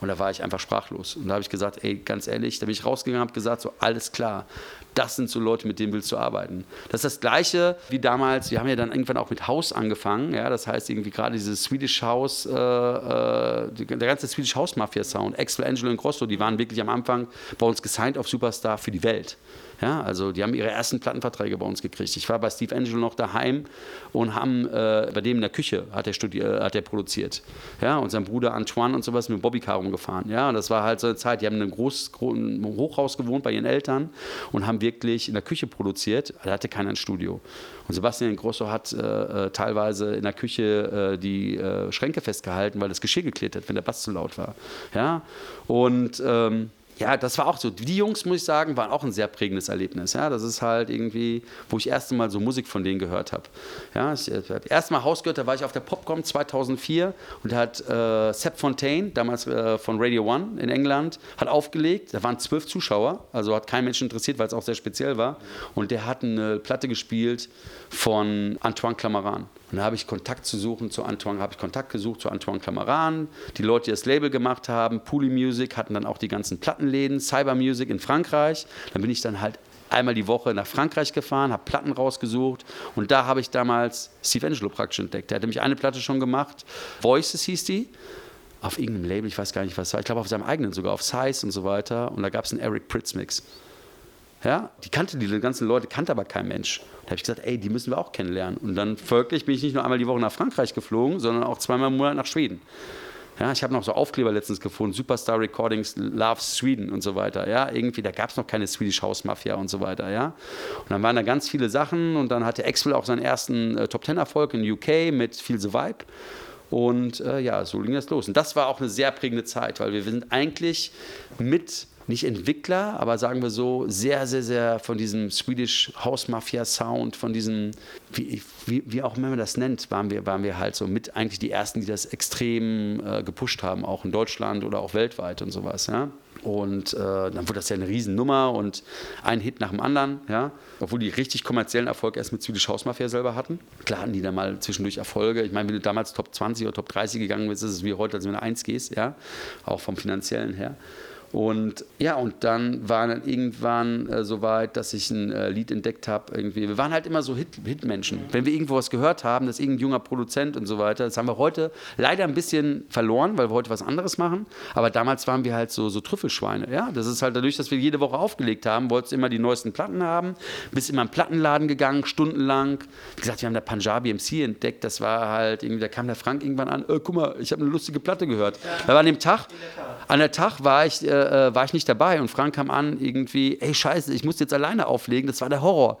Und da war ich einfach sprachlos. Und da habe ich gesagt, ey, ganz ehrlich, da bin ich rausgegangen und habe gesagt, so alles klar, das sind so Leute, mit denen willst du arbeiten. Das ist das Gleiche wie damals, wir haben ja dann irgendwann auch mit House angefangen, ja, das heißt irgendwie gerade dieses Swedish House, äh, äh, der ganze Swedish House Mafia Sound, Axel, Angelo und Grosso, die waren wirklich am Anfang bei uns gesigned auf Superstar für die Welt. Ja, also die haben ihre ersten Plattenverträge bei uns gekriegt. Ich war bei Steve Angelo noch daheim und haben äh, bei dem in der Küche hat er studiert, hat er produziert. Ja, und sein Bruder Antoine und sowas mit Bobby Car rumgefahren. Ja, das war halt so eine Zeit, die haben in einem groß, großen Hochhaus gewohnt bei ihren Eltern und haben wirklich in der Küche produziert. Da hatte keiner ein Studio. Und Sebastian Grosso hat äh, äh, teilweise in der Küche äh, die äh, Schränke festgehalten, weil das Geschirr geklärt hat, wenn der Bass zu laut war. Ja, und ähm, ja, das war auch so. Die Jungs, muss ich sagen, waren auch ein sehr prägendes Erlebnis. Ja, das ist halt irgendwie, wo ich erst Mal so Musik von denen gehört habe. Ja, ich, äh, Mal Hausgehört, da war ich auf der Popcom 2004 und da hat äh, Sepp Fontaine, damals äh, von Radio One in England, hat aufgelegt. Da waren zwölf Zuschauer, also hat kein Mensch interessiert, weil es auch sehr speziell war. Und der hat eine Platte gespielt von Antoine Clamaran. Und da habe ich Kontakt zu suchen zu Antoine, habe ich Kontakt gesucht zu Antoine Clamaran, die Leute, die das Label gemacht haben, Pooley Music, hatten dann auch die ganzen Plattenläden, Cyber Music in Frankreich. Dann bin ich dann halt einmal die Woche nach Frankreich gefahren, habe Platten rausgesucht und da habe ich damals Steve Angelo praktisch entdeckt. Der hatte mich eine Platte schon gemacht, Voices hieß die, auf irgendeinem Label, ich weiß gar nicht, was war, ich glaube auf seinem eigenen sogar, auf Size und so weiter und da gab es einen Eric Pritz Mix. Ja, die kannte die ganzen Leute, kannte aber kein Mensch. Habe ich gesagt, ey, die müssen wir auch kennenlernen. Und dann folglich bin ich nicht nur einmal die Woche nach Frankreich geflogen, sondern auch zweimal im Monat nach Schweden. Ja, ich habe noch so Aufkleber letztens gefunden, Superstar Recordings Loves Sweden und so weiter. Ja, irgendwie, da gab es noch keine Swedish House Mafia und so weiter. Ja, und dann waren da ganz viele Sachen und dann hatte Axel auch seinen ersten äh, Top Ten Erfolg in UK mit Feel the Vibe. Und äh, ja, so ging das los. Und das war auch eine sehr prägende Zeit, weil wir sind eigentlich mit nicht Entwickler, aber sagen wir so, sehr, sehr, sehr von diesem Swedish House Mafia Sound, von diesem, wie, wie, wie auch immer man das nennt, waren wir, waren wir halt so mit eigentlich die Ersten, die das extrem äh, gepusht haben, auch in Deutschland oder auch weltweit und sowas. Ja? Und äh, dann wurde das ja eine Riesennummer und ein Hit nach dem anderen, ja. Obwohl die richtig kommerziellen Erfolg erst mit Swedish House Mafia selber hatten. Klar hatten die da mal zwischendurch Erfolge. Ich meine, wenn du damals Top 20 oder Top 30 gegangen bist, ist es wie heute, als wenn du 1 gehst, ja. Auch vom finanziellen her. Und ja, und dann war dann irgendwann äh, so weit, dass ich ein äh, Lied entdeckt habe. Irgendwie. Wir waren halt immer so Hit Hitmenschen. Wenn wir irgendwo was gehört haben, dass irgendein junger Produzent und so weiter, das haben wir heute leider ein bisschen verloren, weil wir heute was anderes machen. Aber damals waren wir halt so, so Trüffelschweine. Ja, das ist halt dadurch, dass wir jede Woche aufgelegt haben, wolltest du immer die neuesten Platten haben, bist immer im Plattenladen gegangen, stundenlang. Wie gesagt, wir haben da Punjabi MC entdeckt. Das war halt irgendwie, da kam der Frank irgendwann an. Äh, guck mal, ich habe eine lustige Platte gehört. Ja. War an dem Tag, an der Tag war ich äh, äh, war ich nicht dabei und Frank kam an, irgendwie, ey, scheiße, ich muss jetzt alleine auflegen, das war der Horror.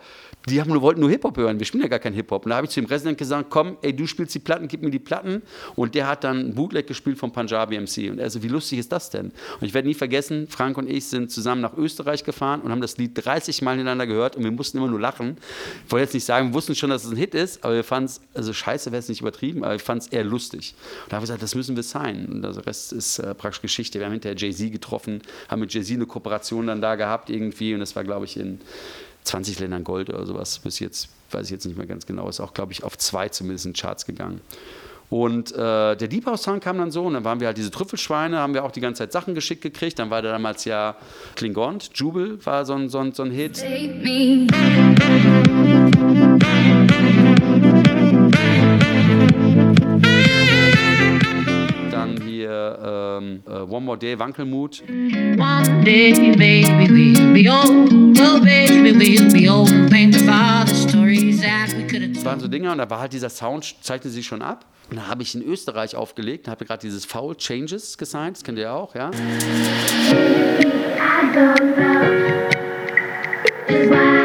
Die haben wollten nur Hip-Hop hören, wir spielen ja gar keinen Hip-Hop. Und da habe ich zu dem Präsident gesagt, komm, ey, du spielst die Platten, gib mir die Platten. Und der hat dann Bootleg gespielt von Punjabi MC. Und er so, wie lustig ist das denn? Und ich werde nie vergessen, Frank und ich sind zusammen nach Österreich gefahren und haben das Lied 30 Mal hintereinander gehört und wir mussten immer nur lachen. Ich wollte jetzt nicht sagen, wir wussten schon, dass es ein Hit ist, aber wir fanden es, also scheiße wäre es nicht übertrieben, aber ich fand es eher lustig. Und da haben wir gesagt, das müssen wir sein. Und der Rest ist äh, praktisch Geschichte. Wir haben hinterher Jay-Z getroffen, haben mit Jay-Z eine Kooperation dann da gehabt irgendwie und das war, glaube ich, in 20 Ländern Gold oder sowas. Bis jetzt weiß ich jetzt nicht mehr ganz genau. Ist auch, glaube ich, auf zwei zumindest in Charts gegangen. Und äh, der Song kam dann so, und dann waren wir halt diese Trüffelschweine, haben wir auch die ganze Zeit Sachen geschickt gekriegt. Dann war da damals ja Klingont, Jubel war so ein, so ein, so ein Hit. Dann hier ähm, äh, One More Day, Wankelmut. One day, baby, we'll be old. Oh, baby, we'll be old. Think about the stories that we could have Das waren so Dinge und da war halt dieser Sound, zeichnete sich schon ab. Und da habe ich in Österreich aufgelegt, habe gerade dieses Foul Changes gesigned, das kennt ihr ja auch, ja. I don't know.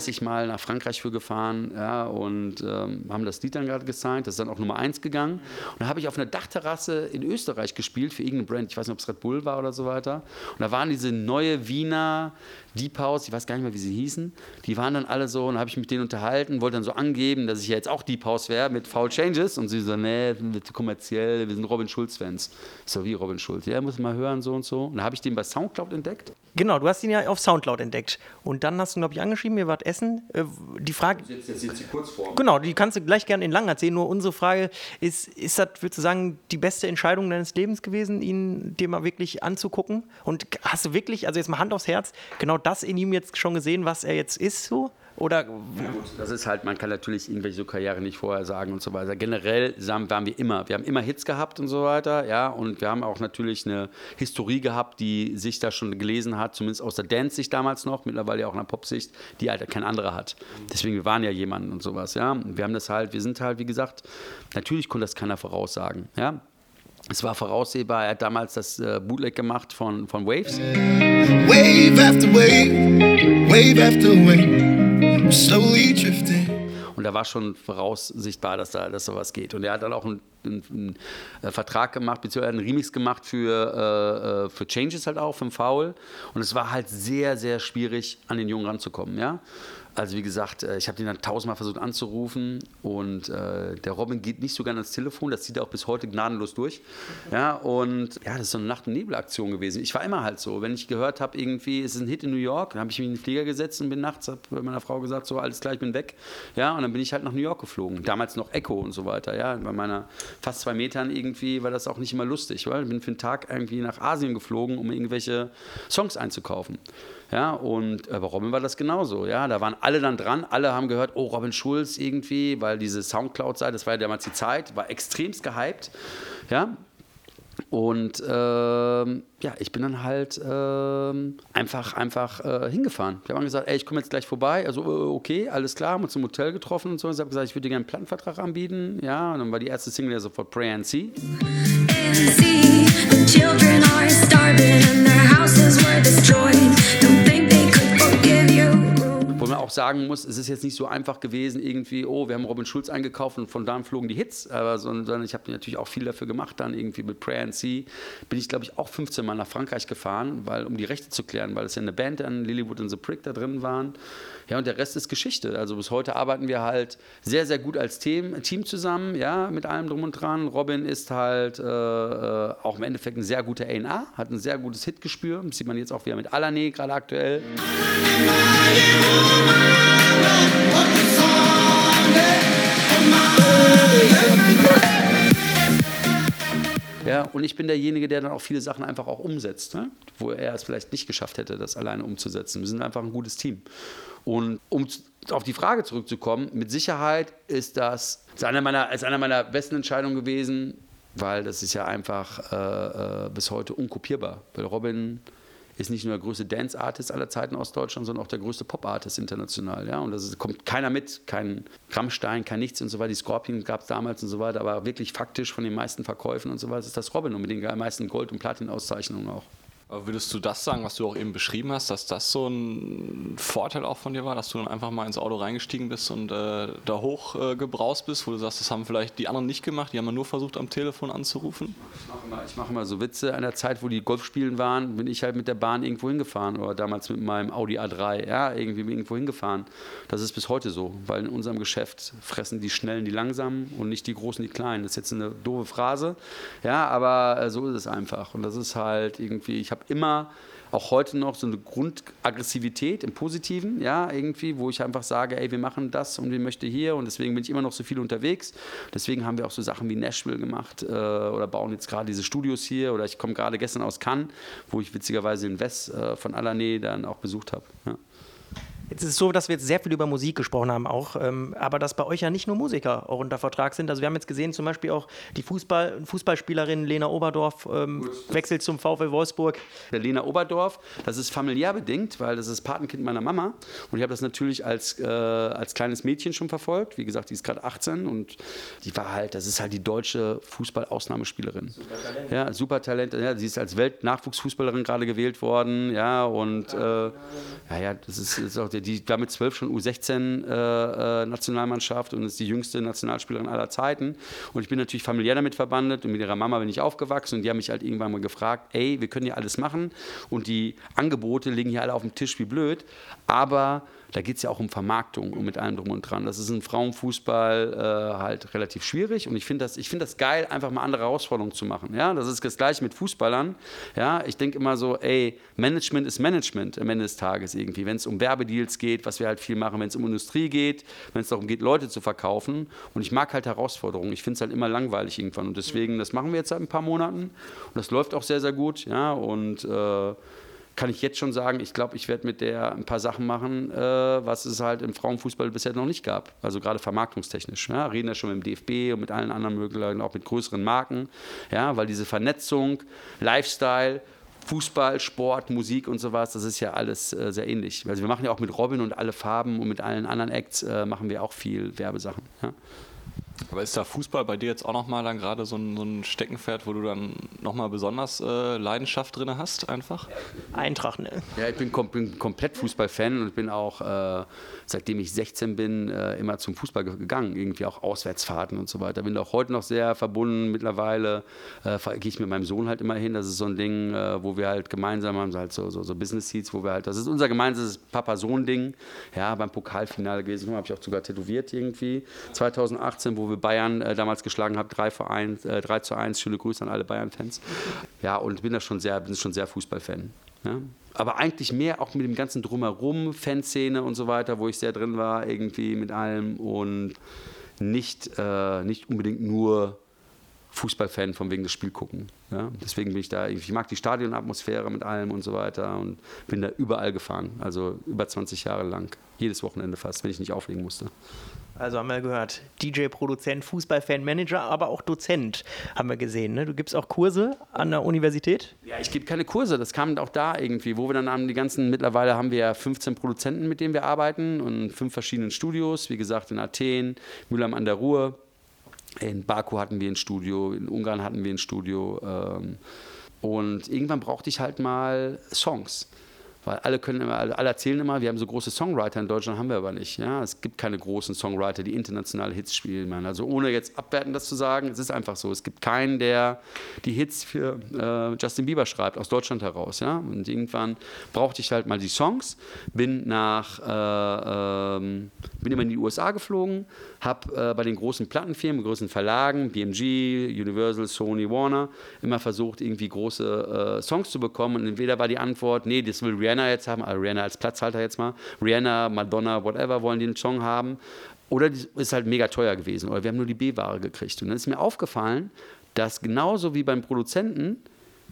30 Mal nach Frankreich für gefahren ja, und ähm, haben das Lied dann gerade gesigned. Das ist dann auch Nummer 1 gegangen. Und da habe ich auf einer Dachterrasse in Österreich gespielt für irgendeine Brand. Ich weiß nicht, ob es Red Bull war oder so weiter. Und da waren diese neue Wiener Deep House, ich weiß gar nicht mehr, wie sie hießen, die waren dann alle so, und habe ich mit denen unterhalten, wollte dann so angeben, dass ich ja jetzt auch Deep House wäre mit Foul Changes und sie so, nee, wird kommerziell, wir sind Robin Schulz-Fans. So wie Robin Schulz, ja, muss mal hören, so und so. Und da habe ich den bei Soundcloud entdeckt. Genau, du hast ihn ja auf Soundcloud entdeckt. Und dann hast du, glaube ich, angeschrieben, ihr wart essen. Äh, die Frage. Jetzt, jetzt, jetzt die Kurzform. Genau, die kannst du gleich gerne in lang erzählen. Nur unsere Frage ist: Ist das, würdest du sagen, die beste Entscheidung deines Lebens gewesen, ihn dir mal wirklich anzugucken? Und hast du wirklich, also jetzt mal Hand aufs Herz, genau das in ihm jetzt schon gesehen, was er jetzt ist, so? Oder? Das ist halt, man kann natürlich irgendwelche so Karriere nicht vorher sagen und so weiter. Generell waren wir immer, wir haben immer Hits gehabt und so weiter, ja, und wir haben auch natürlich eine Historie gehabt, die sich da schon gelesen hat, zumindest aus der Dance-Sicht damals noch, mittlerweile auch in der Pop-Sicht, die halt kein anderer hat. Deswegen, wir waren ja jemand und sowas, ja. Wir haben das halt, wir sind halt, wie gesagt, natürlich konnte das keiner voraussagen, ja. Es war voraussehbar, er hat damals das äh, Bootleg gemacht von, von Waves. Wave after wave, wave after wave, slowly drifting. Und da war schon voraussichtbar, dass da, dass sowas geht. Und er hat dann auch einen, einen, einen äh, Vertrag gemacht, beziehungsweise einen Remix gemacht für, äh, äh, für Changes halt auch, für den Foul. Und es war halt sehr, sehr schwierig, an den Jungen ranzukommen. Ja? Also wie gesagt, äh, ich habe den dann tausendmal versucht anzurufen und äh, der Robin geht nicht so gerne ans Telefon, das zieht er auch bis heute gnadenlos durch. Ja, und ja, das ist so eine Nacht- und Nebelaktion gewesen. Ich war immer halt so, wenn ich gehört habe, irgendwie ist ein Hit in New York, dann habe ich mich in den Flieger gesetzt und bin nachts, habe meiner Frau gesagt, so alles klar, ich bin weg. Ja, und dann bin ich halt nach New York geflogen. Damals noch Echo und so weiter. Ja, bei meiner fast zwei Metern irgendwie war das auch nicht immer lustig, weil ich bin für einen Tag irgendwie nach Asien geflogen, um irgendwelche Songs einzukaufen. Ja, und äh, bei Robin war das genauso. Ja, da waren alle dann dran, alle haben gehört, oh, Robin Schulz irgendwie, weil diese Soundcloud-Seite, das war ja damals die Zeit, war extremst gehypt. Ja, und ähm, ja, ich bin dann halt ähm, einfach, einfach äh, hingefahren. Wir haben gesagt, ey, ich komme jetzt gleich vorbei. Also, äh, okay, alles klar, haben uns im Hotel getroffen und so. Ich habe gesagt, ich würde dir gerne einen Plattenvertrag anbieten. Ja, und dann war die erste Single ja sofort Pray and See. And see the children are starving and their houses destroyed. sagen muss, es ist jetzt nicht so einfach gewesen, irgendwie, oh, wir haben Robin Schulz eingekauft und von da flogen die Hits, aber sondern ich habe natürlich auch viel dafür gemacht, dann irgendwie mit Prayer and Sea bin ich, glaube ich, auch 15 Mal nach Frankreich gefahren, weil, um die Rechte zu klären, weil es ja eine Band an Lilywood and the Prick da drin waren. Ja, und der Rest ist Geschichte. Also bis heute arbeiten wir halt sehr, sehr gut als Team, Team zusammen, ja, mit allem drum und dran. Robin ist halt äh, äh auch im Endeffekt ein sehr guter A&R, hat ein sehr gutes Hitgespür. Das sieht man jetzt auch wieder mit Alané gerade aktuell. Ja, und ich bin derjenige, der dann auch viele Sachen einfach auch umsetzt, ne? wo er es vielleicht nicht geschafft hätte, das alleine umzusetzen. Wir sind einfach ein gutes Team. Und um auf die Frage zurückzukommen, mit Sicherheit ist das ist einer meiner, ist einer meiner besten Entscheidungen gewesen, weil das ist ja einfach äh, äh, bis heute unkopierbar. Weil Robin ist nicht nur der größte Dance-Artist aller Zeiten aus Deutschland, sondern auch der größte Pop-Artist international. Ja? Und da kommt keiner mit, kein Rammstein, kein nichts und so weiter. Die Scorpion gab es damals und so weiter, aber wirklich faktisch von den meisten Verkäufen und so weiter ist das Robin und mit den meisten Gold- und Platin-Auszeichnungen auch. Aber würdest du das sagen, was du auch eben beschrieben hast, dass das so ein Vorteil auch von dir war, dass du dann einfach mal ins Auto reingestiegen bist und äh, da hoch äh, bist, wo du sagst, das haben vielleicht die anderen nicht gemacht, die haben nur versucht, am Telefon anzurufen? Ich mache immer, ich mache immer so Witze. An der Zeit, wo die Golf spielen waren, bin ich halt mit der Bahn irgendwo hingefahren oder damals mit meinem Audi A3, ja, irgendwie irgendwo hingefahren. Das ist bis heute so, weil in unserem Geschäft fressen die Schnellen die Langsamen und nicht die Großen die Kleinen. Das ist jetzt eine doofe Phrase, ja, aber äh, so ist es einfach. Und das ist halt irgendwie, ich habe habe immer auch heute noch so eine Grundaggressivität im Positiven, ja, irgendwie, wo ich einfach sage, ey, wir machen das und wir möchten hier und deswegen bin ich immer noch so viel unterwegs. Deswegen haben wir auch so Sachen wie Nashville gemacht äh, oder bauen jetzt gerade diese Studios hier oder ich komme gerade gestern aus Cannes, wo ich witzigerweise in West äh, von Alané dann auch besucht habe. Ja. Jetzt ist es so, dass wir jetzt sehr viel über Musik gesprochen haben auch, ähm, aber dass bei euch ja nicht nur Musiker auch unter Vertrag sind. Also wir haben jetzt gesehen, zum Beispiel auch die Fußball, Fußballspielerin Lena Oberdorf ähm, wechselt zum VfL Wolfsburg. Der Lena Oberdorf, das ist familiär bedingt, weil das ist Patenkind meiner Mama und ich habe das natürlich als, äh, als kleines Mädchen schon verfolgt. Wie gesagt, die ist gerade 18 und die war halt, das ist halt die deutsche Fußball-Ausnahmespielerin. Super Talent. Ja, super Talent. Ja, sie ist als Weltnachwuchsfußballerin gerade gewählt worden, ja, und äh, ja, ja, das ist, ist auch der die war mit zwölf schon U16-Nationalmannschaft äh, äh und ist die jüngste Nationalspielerin aller Zeiten. Und ich bin natürlich familiär damit verbandet und mit ihrer Mama bin ich aufgewachsen. Und die haben mich halt irgendwann mal gefragt, ey, wir können ja alles machen. Und die Angebote liegen hier alle auf dem Tisch wie blöd, aber da geht es ja auch um Vermarktung und mit allem drum und dran. Das ist im Frauenfußball äh, halt relativ schwierig und ich finde das, find das geil, einfach mal andere Herausforderungen zu machen. Ja? Das ist das Gleiche mit Fußballern. Ja? Ich denke immer so, ey, Management ist Management am Ende des Tages irgendwie. Wenn es um Werbedeals geht, was wir halt viel machen, wenn es um Industrie geht, wenn es darum geht, Leute zu verkaufen und ich mag halt Herausforderungen. Ich finde es halt immer langweilig irgendwann und deswegen, das machen wir jetzt seit ein paar Monaten und das läuft auch sehr, sehr gut. Ja? Und äh, kann ich jetzt schon sagen, ich glaube, ich werde mit der ein paar Sachen machen, äh, was es halt im Frauenfußball bisher noch nicht gab. Also gerade vermarktungstechnisch. Ja, reden ja schon mit dem DFB und mit allen anderen Möglichkeiten, auch mit größeren Marken. Ja, weil diese Vernetzung, Lifestyle, Fußball, Sport, Musik und sowas, das ist ja alles äh, sehr ähnlich. Also wir machen ja auch mit Robin und alle Farben und mit allen anderen Acts äh, machen wir auch viel Werbesachen. Ja. Aber ist da Fußball bei dir jetzt auch nochmal dann gerade so ein, so ein Steckenpferd, wo du dann nochmal besonders äh, Leidenschaft drin hast, einfach? Eintracht, ne? Ja, ich bin, kom bin komplett Fußballfan und bin auch, äh, seitdem ich 16 bin, äh, immer zum Fußball gegangen. Irgendwie auch Auswärtsfahrten und so weiter. Bin auch heute noch sehr verbunden. Mittlerweile äh, gehe ich mit meinem Sohn halt immer hin. Das ist so ein Ding, äh, wo wir halt gemeinsam haben, halt so, so, so Business Seats, wo wir halt, das ist unser gemeinsames Papa-Sohn-Ding. Ja, beim Pokalfinale gewesen, habe ich auch sogar tätowiert irgendwie. 2018, wo wir Bayern äh, damals geschlagen haben, 3, für 1, äh, 3 zu 1. Schöne Grüße an alle Bayern-Fans. Ja, und bin da schon sehr, bin schon sehr Fußballfan. Ja? Aber eigentlich mehr auch mit dem ganzen Drumherum, Fanszene und so weiter, wo ich sehr drin war, irgendwie mit allem und nicht, äh, nicht unbedingt nur Fußballfan von wegen des Spiel gucken. Ja? Deswegen bin ich da, ich mag die Stadionatmosphäre mit allem und so weiter und bin da überall gefahren, also über 20 Jahre lang, jedes Wochenende fast, wenn ich nicht auflegen musste. Also haben wir gehört, DJ, Produzent, Fußballfan, Manager, aber auch Dozent, haben wir gesehen. Ne? Du gibst auch Kurse an der Universität? Ja, ich gebe keine Kurse, das kam auch da irgendwie, wo wir dann haben die ganzen, mittlerweile haben wir 15 Produzenten, mit denen wir arbeiten und fünf verschiedenen Studios, wie gesagt in Athen, Mülheim an der Ruhr, in Baku hatten wir ein Studio, in Ungarn hatten wir ein Studio ähm, und irgendwann brauchte ich halt mal Songs. Weil alle können immer, alle erzählen immer, wir haben so große Songwriter in Deutschland, haben wir aber nicht. Ja? Es gibt keine großen Songwriter, die internationale Hits spielen. Also ohne jetzt abwertend das zu sagen, es ist einfach so. Es gibt keinen, der die Hits für äh, Justin Bieber schreibt, aus Deutschland heraus. Ja? Und irgendwann brauchte ich halt mal die Songs, bin nach, äh, ähm, bin immer in die USA geflogen, habe äh, bei den großen Plattenfirmen, großen Verlagen, BMG, Universal, Sony, Warner, immer versucht, irgendwie große äh, Songs zu bekommen. Und entweder war die Antwort, nee, das will Rihanna jetzt haben, also Rihanna als Platzhalter jetzt mal, Rihanna, Madonna, whatever, wollen den Song haben. Oder ist halt mega teuer gewesen. Oder wir haben nur die B-Ware gekriegt. Und dann ist mir aufgefallen, dass genauso wie beim Produzenten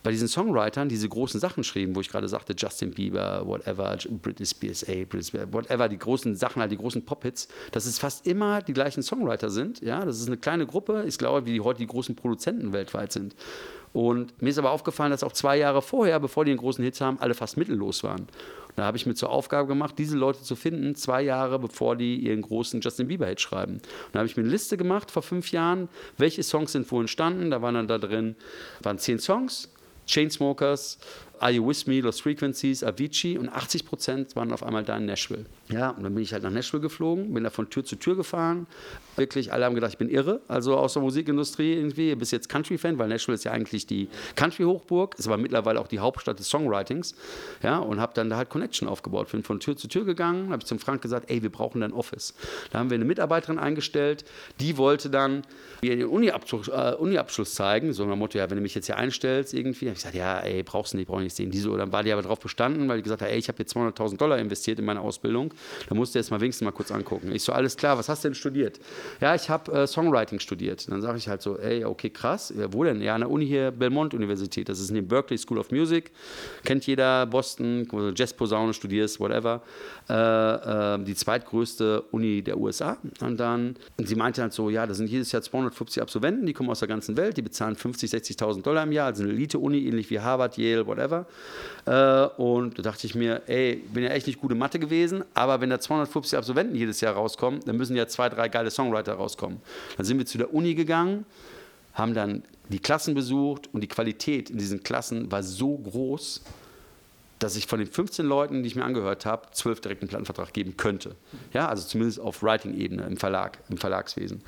bei diesen Songwritern diese großen Sachen schrieben, wo ich gerade sagte, Justin Bieber, whatever, Britney Spears, A, Britney Spears, whatever, die großen Sachen, halt die großen Pop-Hits, dass es fast immer die gleichen Songwriter sind. Ja, das ist eine kleine Gruppe. Ich glaube, wie die heute die großen Produzenten weltweit sind. Und mir ist aber aufgefallen, dass auch zwei Jahre vorher, bevor die einen großen Hit haben, alle fast mittellos waren. Da habe ich mir zur Aufgabe gemacht, diese Leute zu finden, zwei Jahre bevor die ihren großen Justin Bieber-Hit schreiben. Und da habe ich mir eine Liste gemacht vor fünf Jahren, welche Songs sind wo entstanden. Da waren dann da drin, waren zehn Songs, Chainsmokers, Are You With Me, Lost Frequencies, Avicii und 80 Prozent waren auf einmal da in Nashville. Ja, und dann bin ich halt nach Nashville geflogen, bin da von Tür zu Tür gefahren. Wirklich, alle haben gedacht, ich bin irre, also aus der Musikindustrie irgendwie. Du bist jetzt Country-Fan, weil Nashville ist ja eigentlich die Country-Hochburg, ist aber mittlerweile auch die Hauptstadt des Songwritings. Ja, und habe dann da halt Connection aufgebaut. Bin von Tür zu Tür gegangen, habe ich zum Frank gesagt, ey, wir brauchen dein Office. Da haben wir eine Mitarbeiterin eingestellt, die wollte dann ihren Uni-Abschluss äh, Uni zeigen, so nach dem Motto, ja, wenn du mich jetzt hier einstellst irgendwie. habe ich gesagt, ja, ey, brauchst du nicht, brauch ich nicht sehen. Die so, dann war die aber darauf bestanden, weil die gesagt hat, ey, ich habe jetzt 200.000 Dollar investiert in meine Ausbildung da musst du jetzt mal wenigstens mal kurz angucken. Ich so, alles klar, was hast du denn studiert? Ja, ich habe äh, Songwriting studiert. dann sage ich halt so, ey, okay, krass. Ja, wo denn? Ja, an der Uni hier, Belmont Universität. Das ist in der Berkeley School of Music. Kennt jeder, Boston, wo du Jazzposaune studierst, whatever. Äh, äh, die zweitgrößte Uni der USA. Und dann, und sie meinte halt so, ja, das sind jedes Jahr 250 Absolventen, die kommen aus der ganzen Welt, die bezahlen 50.000, 60.000 Dollar im Jahr, also eine Elite-Uni, ähnlich wie Harvard, Yale, whatever. Äh, und da dachte ich mir, ey, bin ja echt nicht gute Mathe gewesen, aber wenn da 250 Absolventen jedes Jahr rauskommen, dann müssen ja zwei, drei geile Songwriter rauskommen. Dann sind wir zu der Uni gegangen, haben dann die Klassen besucht und die Qualität in diesen Klassen war so groß, dass ich von den 15 Leuten, die ich mir angehört habe, zwölf direkt einen Plattenvertrag geben könnte. Ja, also zumindest auf Writing-Ebene im Verlag, im Verlagswesen.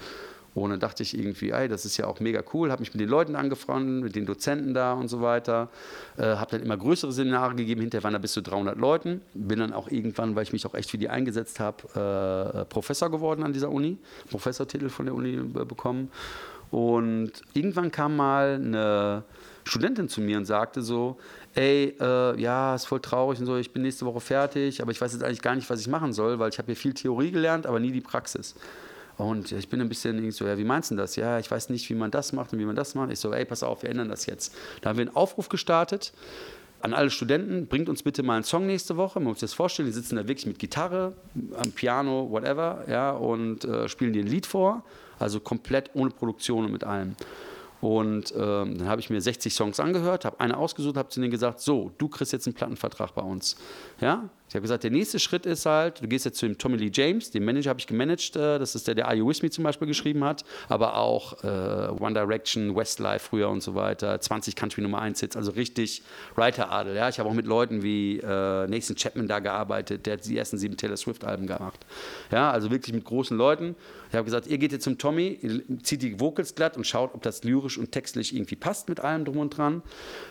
Und dann dachte ich irgendwie, ey, das ist ja auch mega cool, habe mich mit den Leuten angefreundet, mit den Dozenten da und so weiter, äh, habe dann immer größere Seminare gegeben, hinterher waren da bis zu 300 Leuten, bin dann auch irgendwann, weil ich mich auch echt für die eingesetzt habe, äh, Professor geworden an dieser Uni, Professortitel von der Uni äh, bekommen. Und irgendwann kam mal eine Studentin zu mir und sagte so, ey, äh, ja, ist voll traurig und so, ich bin nächste Woche fertig, aber ich weiß jetzt eigentlich gar nicht, was ich machen soll, weil ich habe hier viel Theorie gelernt, aber nie die Praxis. Und ich bin ein bisschen so, ja, wie meinst du das? Ja, ich weiß nicht, wie man das macht und wie man das macht. Ich so, ey, pass auf, wir ändern das jetzt. Da haben wir einen Aufruf gestartet an alle Studenten, bringt uns bitte mal einen Song nächste Woche. Man muss sich das vorstellen, die sitzen da wirklich mit Gitarre, am Piano, whatever, ja, und äh, spielen dir ein Lied vor. Also komplett ohne Produktion und mit allem. Und ähm, dann habe ich mir 60 Songs angehört, habe eine ausgesucht, habe zu denen gesagt, so, du kriegst jetzt einen Plattenvertrag bei uns. Ja, ich habe gesagt, der nächste Schritt ist halt, du gehst jetzt zu dem Tommy Lee James, den Manager habe ich gemanagt, äh, das ist der, der Are You With Me zum Beispiel geschrieben hat, aber auch äh, One Direction, Westlife früher und so weiter, 20 Country Nummer 1 Hits, also richtig Writer-Adel. Ja? Ich habe auch mit Leuten wie äh, Nathan Chapman da gearbeitet, der hat die ersten sieben Taylor Swift-Alben gemacht. Ja, also wirklich mit großen Leuten. Ich habe gesagt, ihr geht jetzt zum Tommy, zieht die Vocals glatt und schaut, ob das lyrisch und textlich irgendwie passt mit allem drum und dran.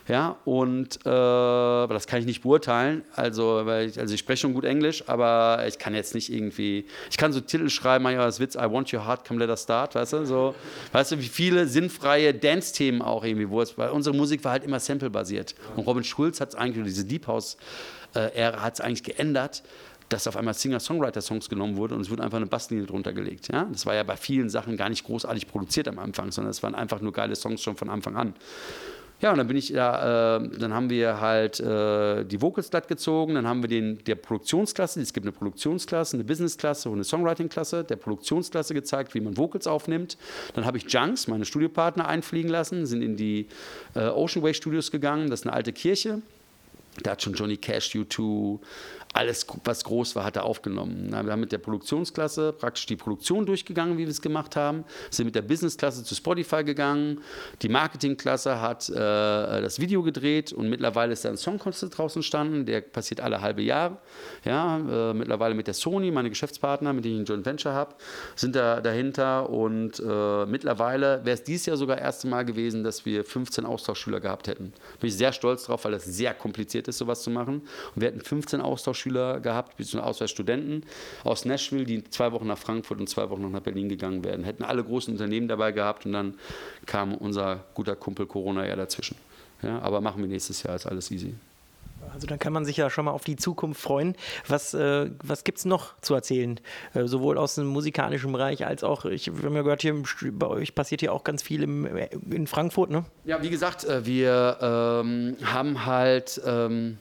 Ja, und äh, aber das kann ich nicht beurteilen, also, weil ich, also also ich spreche schon gut Englisch, aber ich kann jetzt nicht irgendwie, ich kann so Titel schreiben, manchmal als Witz, I want your heart, come let us start, weißt du, so, weißt du, wie viele sinnfreie Dance-Themen auch irgendwie, wo es, weil unsere Musik war halt immer Sample-basiert. Und Robin Schulz hat es eigentlich, diese Deep House-Ära hat es eigentlich geändert, dass auf einmal Singer-Songwriter-Songs genommen wurde und es wurde einfach eine Basslinie drunter gelegt. Ja? Das war ja bei vielen Sachen gar nicht großartig produziert am Anfang, sondern es waren einfach nur geile Songs schon von Anfang an. Ja, und dann bin ich da, äh, dann haben wir halt äh, die Vocals glatt gezogen, dann haben wir den, der Produktionsklasse, es gibt eine Produktionsklasse, eine Businessklasse und eine Songwriting-Klasse, der Produktionsklasse gezeigt, wie man Vocals aufnimmt. Dann habe ich Junks, meine Studiopartner, einfliegen lassen, sind in die äh, Ocean Way Studios gegangen, das ist eine alte Kirche Da hat schon Johnny Cash, U2, alles, was groß war, hat er aufgenommen. Wir haben mit der Produktionsklasse praktisch die Produktion durchgegangen, wie wir es gemacht haben, sind mit der Businessklasse zu Spotify gegangen, die Marketingklasse hat äh, das Video gedreht und mittlerweile ist da ein Songcontest draußen entstanden, der passiert alle halbe Jahre. Ja, äh, mittlerweile mit der Sony, meine Geschäftspartner, mit denen ich ein Joint Venture habe, sind da dahinter und äh, mittlerweile wäre es dieses Jahr sogar das erste Mal gewesen, dass wir 15 Austauschschüler gehabt hätten. Bin ich sehr stolz drauf, weil das sehr kompliziert ist, sowas zu machen. Und wir hatten 15 Austauschschüler Austauschschüler gehabt, beziehungsweise Ausweisstudenten aus Nashville, die zwei Wochen nach Frankfurt und zwei Wochen nach Berlin gegangen wären. Hätten alle großen Unternehmen dabei gehabt und dann kam unser guter Kumpel Corona ja dazwischen. Ja, aber machen wir nächstes Jahr, ist alles easy. Also dann kann man sich ja schon mal auf die Zukunft freuen. Was, äh, was gibt es noch zu erzählen? Äh, sowohl aus dem musikalischen Bereich als auch, ich habe mir gehört, hier bei euch passiert hier auch ganz viel im, in Frankfurt, ne? Ja, wie gesagt, äh, wir ähm, haben halt... Ähm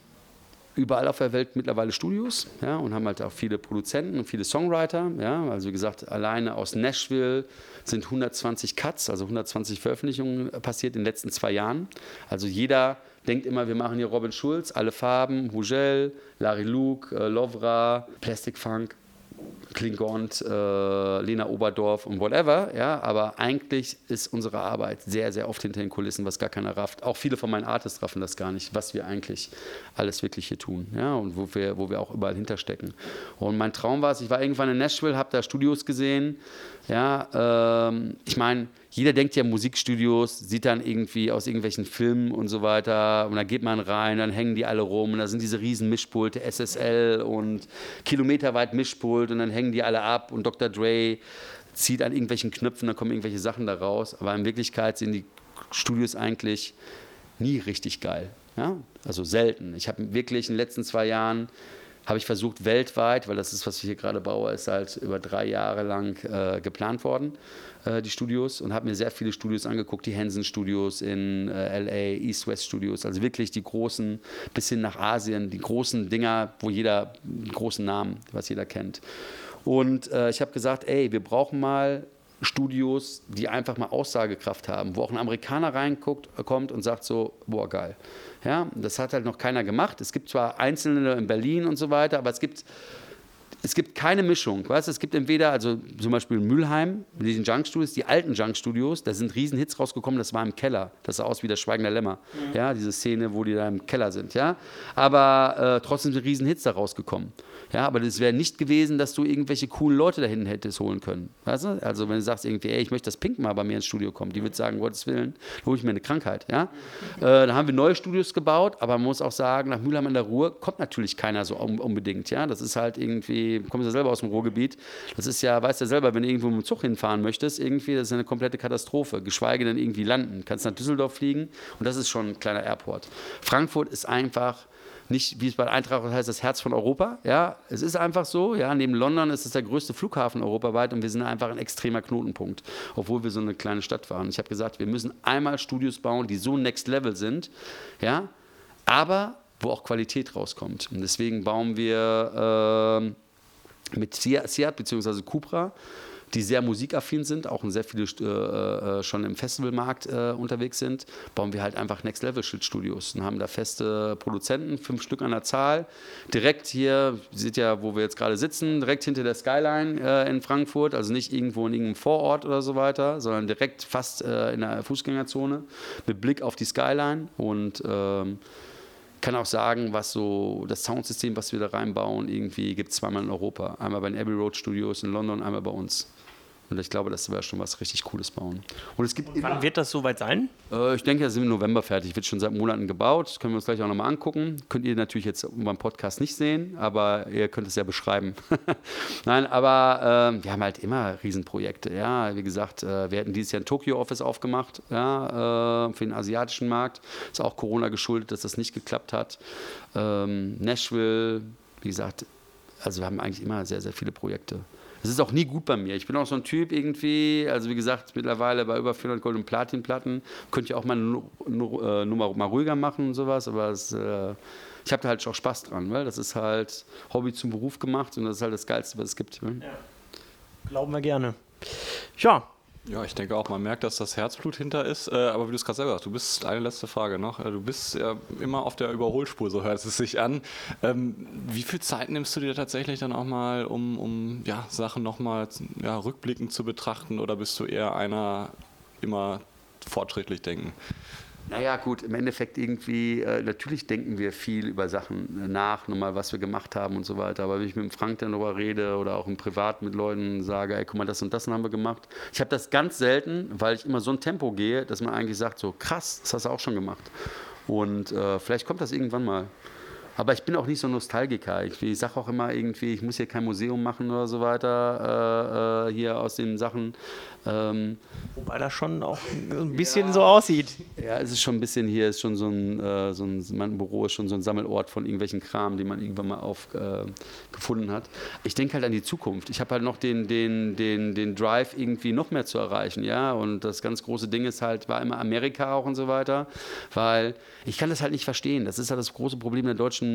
überall auf der Welt mittlerweile Studios ja, und haben halt auch viele Produzenten und viele Songwriter. Ja. Also wie gesagt, alleine aus Nashville sind 120 Cuts, also 120 Veröffentlichungen passiert in den letzten zwei Jahren. Also jeder denkt immer, wir machen hier Robin Schulz, alle Farben, Hugel, Larry Luke, äh, Lovra, Plastic Funk. Klingont, äh, Lena Oberdorf und whatever, ja, aber eigentlich ist unsere Arbeit sehr, sehr oft hinter den Kulissen, was gar keiner rafft. Auch viele von meinen Artists raffen das gar nicht, was wir eigentlich alles wirklich hier tun, ja, und wo wir, wo wir auch überall hinterstecken. Und mein Traum war es, ich war irgendwann in Nashville, habe da Studios gesehen, ja, ähm, ich meine, jeder denkt ja Musikstudios, sieht dann irgendwie aus irgendwelchen Filmen und so weiter und da geht man rein, dann hängen die alle rum und da sind diese riesen Mischpulte, SSL und kilometerweit Mischpult und dann hängen die alle ab und Dr. Dre zieht an irgendwelchen Knöpfen, dann kommen irgendwelche Sachen da raus, aber in Wirklichkeit sind die Studios eigentlich nie richtig geil. Ja? Also selten. Ich habe wirklich in den letzten zwei Jahren habe ich versucht weltweit, weil das ist, was ich hier gerade baue, ist halt über drei Jahre lang äh, geplant worden, äh, die Studios, und habe mir sehr viele Studios angeguckt, die Hansen Studios in äh, LA, East West Studios, also wirklich die großen, bis hin nach Asien, die großen Dinger, wo jeder, die großen Namen, was jeder kennt. Und äh, ich habe gesagt, ey, wir brauchen mal Studios, die einfach mal Aussagekraft haben, wo auch ein Amerikaner reinguckt, kommt und sagt so, boah, geil. Ja, das hat halt noch keiner gemacht. Es gibt zwar Einzelne in Berlin und so weiter, aber es gibt, es gibt keine Mischung. Weißt? Es gibt entweder, also zum Beispiel in Mülheim, in diesen Junk-Studios, die alten Junk-Studios, da sind riesen Hits rausgekommen, das war im Keller. Das sah aus wie der Schweigende Lämmer. Mhm. Ja, diese Szene, wo die da im Keller sind. Ja? Aber äh, trotzdem sind riesen Hits da rausgekommen. Ja, aber das wäre nicht gewesen, dass du irgendwelche coolen Leute da hinten hättest holen können. Weißt du? Also wenn du sagst irgendwie, ey, ich möchte, dass Pink mal bei mir ins Studio kommt, die wird sagen, Gottes Willen, hole ich mir eine Krankheit. Ja? Äh, dann haben wir neue Studios gebaut, aber man muss auch sagen, nach Mülheim in der Ruhr kommt natürlich keiner so unbedingt. Ja? Das ist halt irgendwie, kommst ja selber aus dem Ruhrgebiet, das ist ja, weißt du ja selber, wenn du irgendwo mit dem Zug hinfahren möchtest, irgendwie, das ist eine komplette Katastrophe, geschweige denn irgendwie landen. Kannst nach Düsseldorf fliegen und das ist schon ein kleiner Airport. Frankfurt ist einfach nicht, wie es bei Eintracht heißt, das Herz von Europa. Ja, es ist einfach so. Ja, neben London ist es der größte Flughafen europaweit und wir sind einfach ein extremer Knotenpunkt, obwohl wir so eine kleine Stadt waren. Ich habe gesagt, wir müssen einmal Studios bauen, die so next level sind. Ja, aber wo auch Qualität rauskommt. Und deswegen bauen wir äh, mit Seat bzw. Cupra die sehr musikaffin sind, auch sehr viele äh, äh, schon im Festivalmarkt äh, unterwegs sind, bauen wir halt einfach Next Level Studios und haben da feste Produzenten, fünf Stück an der Zahl, direkt hier, seht ja, wo wir jetzt gerade sitzen, direkt hinter der Skyline äh, in Frankfurt, also nicht irgendwo in irgendeinem Vorort oder so weiter, sondern direkt fast äh, in der Fußgängerzone mit Blick auf die Skyline und ähm, kann auch sagen, was so das Soundsystem, was wir da reinbauen, irgendwie gibt es zweimal in Europa. Einmal bei den Abbey Road Studios in London, einmal bei uns. Und ich glaube, das wäre schon was richtig Cooles bauen. Und es gibt Und wann wird das soweit sein? Äh, ich denke, das sind im November fertig. Wird schon seit Monaten gebaut. Können wir uns gleich auch nochmal angucken. Könnt ihr natürlich jetzt beim Podcast nicht sehen, aber ihr könnt es ja beschreiben. (laughs) Nein, aber äh, wir haben halt immer Riesenprojekte. Ja, wie gesagt, äh, wir hatten dieses Jahr ein Tokyo-Office aufgemacht ja, äh, für den asiatischen Markt. Ist auch Corona geschuldet, dass das nicht geklappt hat. Ähm, Nashville, wie gesagt, also wir haben eigentlich immer sehr, sehr viele Projekte. Es ist auch nie gut bei mir. Ich bin auch so ein Typ irgendwie, also wie gesagt, mittlerweile bei über 400 Gold- und Platinplatten. Könnte ich auch mal eine äh, Nummer mal ruhiger machen und sowas, aber es, äh, ich habe da halt auch Spaß dran, weil das ist halt Hobby zum Beruf gemacht und das ist halt das Geilste, was es gibt. Ne? Ja. Glauben wir gerne. Ja, Ja, ich denke auch, man merkt, dass das Herzblut hinter ist. Äh, aber wie du es gerade selber sagst, du bist, eine letzte Frage noch, äh, du bist ja immer auf der Überholspur, so hört es sich an. Ähm, wie viel Zeit nimmst du dir tatsächlich dann auch mal, um, um ja, Sachen nochmal ja, rückblickend zu betrachten oder bist du eher einer immer fortschrittlich denken? Naja, gut, im Endeffekt irgendwie, äh, natürlich denken wir viel über Sachen nach, nochmal, was wir gemacht haben und so weiter. Aber wenn ich mit dem Frank dann darüber rede oder auch im Privat mit Leuten sage, ey, guck mal, das und das haben wir gemacht. Ich habe das ganz selten, weil ich immer so ein Tempo gehe, dass man eigentlich sagt, so krass, das hast du auch schon gemacht. Und äh, vielleicht kommt das irgendwann mal. Aber ich bin auch nicht so Nostalgiker. Ich, ich sage auch immer irgendwie, ich muss hier kein Museum machen oder so weiter, äh, äh, hier aus den Sachen. Ähm, Wobei das schon auch ein bisschen ja, so aussieht. Ja, es ist schon ein bisschen hier, ist schon so ein, äh, so ein, mein Büro ist schon so ein Sammelort von irgendwelchen Kram, die man irgendwann mal aufgefunden äh, hat. Ich denke halt an die Zukunft. Ich habe halt noch den, den, den, den Drive, irgendwie noch mehr zu erreichen, ja. Und das ganz große Ding ist halt, war immer Amerika auch und so weiter, weil ich kann das halt nicht verstehen. Das ist halt das große Problem der deutschen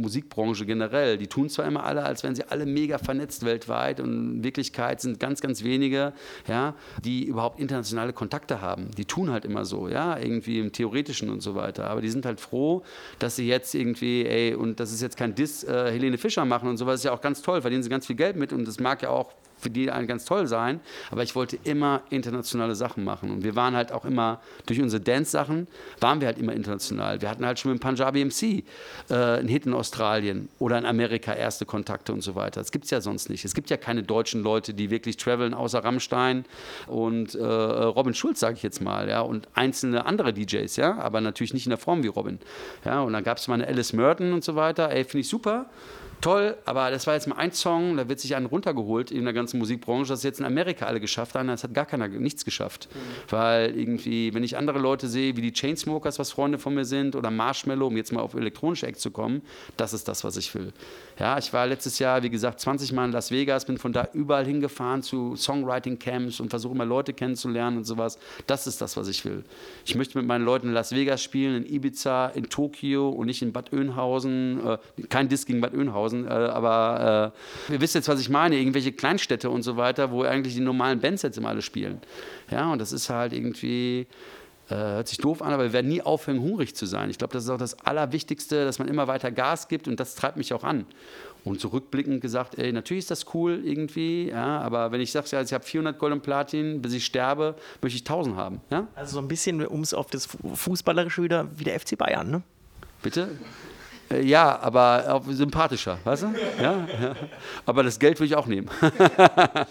Musikbranche generell. Die tun zwar immer alle, als wären sie alle mega vernetzt weltweit und in Wirklichkeit sind ganz, ganz wenige, ja, die überhaupt internationale Kontakte haben. Die tun halt immer so, ja, irgendwie im Theoretischen und so weiter. Aber die sind halt froh, dass sie jetzt irgendwie, ey, und das ist jetzt kein Diss, äh, Helene Fischer machen und sowas, ist ja auch ganz toll, verdienen sie ganz viel Geld mit und das mag ja auch für die einen ganz toll sein, aber ich wollte immer internationale Sachen machen und wir waren halt auch immer, durch unsere Dance-Sachen, waren wir halt immer international. Wir hatten halt schon mit dem Punjabi MC äh, einen Hit in Australien oder in Amerika erste Kontakte und so weiter. Das gibt es ja sonst nicht. Es gibt ja keine deutschen Leute, die wirklich traveln, außer Rammstein und äh, Robin Schulz, sage ich jetzt mal, ja, und einzelne andere DJs, ja, aber natürlich nicht in der Form wie Robin. Ja, und dann gab es mal eine Alice Merton und so weiter, ey, finde ich super toll, aber das war jetzt mal ein Song, da wird sich einen runtergeholt in der ganzen Musikbranche, das jetzt in Amerika alle geschafft haben, das hat gar keiner nichts geschafft. Mhm. Weil irgendwie, wenn ich andere Leute sehe, wie die Chainsmokers, was Freunde von mir sind, oder Marshmallow, um jetzt mal auf elektronische Eck zu kommen, das ist das, was ich will. Ja, ich war letztes Jahr, wie gesagt, 20 Mal in Las Vegas, bin von da überall hingefahren zu Songwriting-Camps und versuche immer Leute kennenzulernen und sowas. Das ist das, was ich will. Ich möchte mit meinen Leuten in Las Vegas spielen, in Ibiza, in Tokio und nicht in Bad Oeynhausen. Äh, kein Disk gegen Bad Oeynhausen, äh, aber äh, ihr wisst jetzt, was ich meine. Irgendwelche Kleinstädte und so weiter, wo eigentlich die normalen Bands jetzt immer alle spielen. Ja, und das ist halt irgendwie äh, hört sich doof an, aber wir werden nie aufhören, hungrig zu sein. Ich glaube, das ist auch das Allerwichtigste, dass man immer weiter Gas gibt und das treibt mich auch an. Und zurückblickend gesagt, ey, natürlich ist das cool irgendwie, ja, aber wenn ich sage, ja, ich habe 400 Gold und Platin, bis ich sterbe, möchte ich 1000 haben. Ja? Also so ein bisschen, um es auf das Fußballerische wieder, wie der FC Bayern, ne? Bitte? Äh, ja, aber sympathischer, weißt du? Ja, ja. Aber das Geld will ich auch nehmen.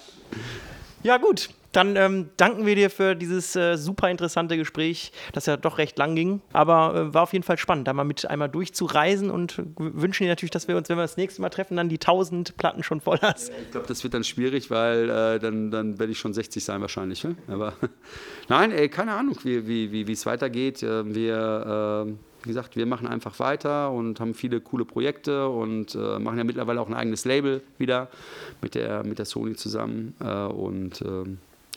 (laughs) ja, gut. Dann ähm, danken wir dir für dieses äh, super interessante Gespräch, das ja doch recht lang ging. Aber äh, war auf jeden Fall spannend, da mal mit einmal durchzureisen und wünschen dir natürlich, dass wir uns, wenn wir das nächste Mal treffen, dann die 1000 Platten schon voll hast. Ich glaube, das wird dann schwierig, weil äh, dann, dann werde ich schon 60 sein wahrscheinlich. Ne? Aber (laughs) nein, ey, keine Ahnung, wie, wie, wie es weitergeht. Ähm, wir ähm, wie gesagt, wir machen einfach weiter und haben viele coole Projekte und äh, machen ja mittlerweile auch ein eigenes Label wieder mit der, mit der Sony zusammen. Äh, und äh,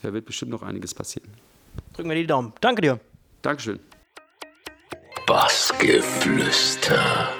da wird bestimmt noch einiges passieren. Drücken wir die Daumen. Danke dir. Dankeschön. Bassgeflüster.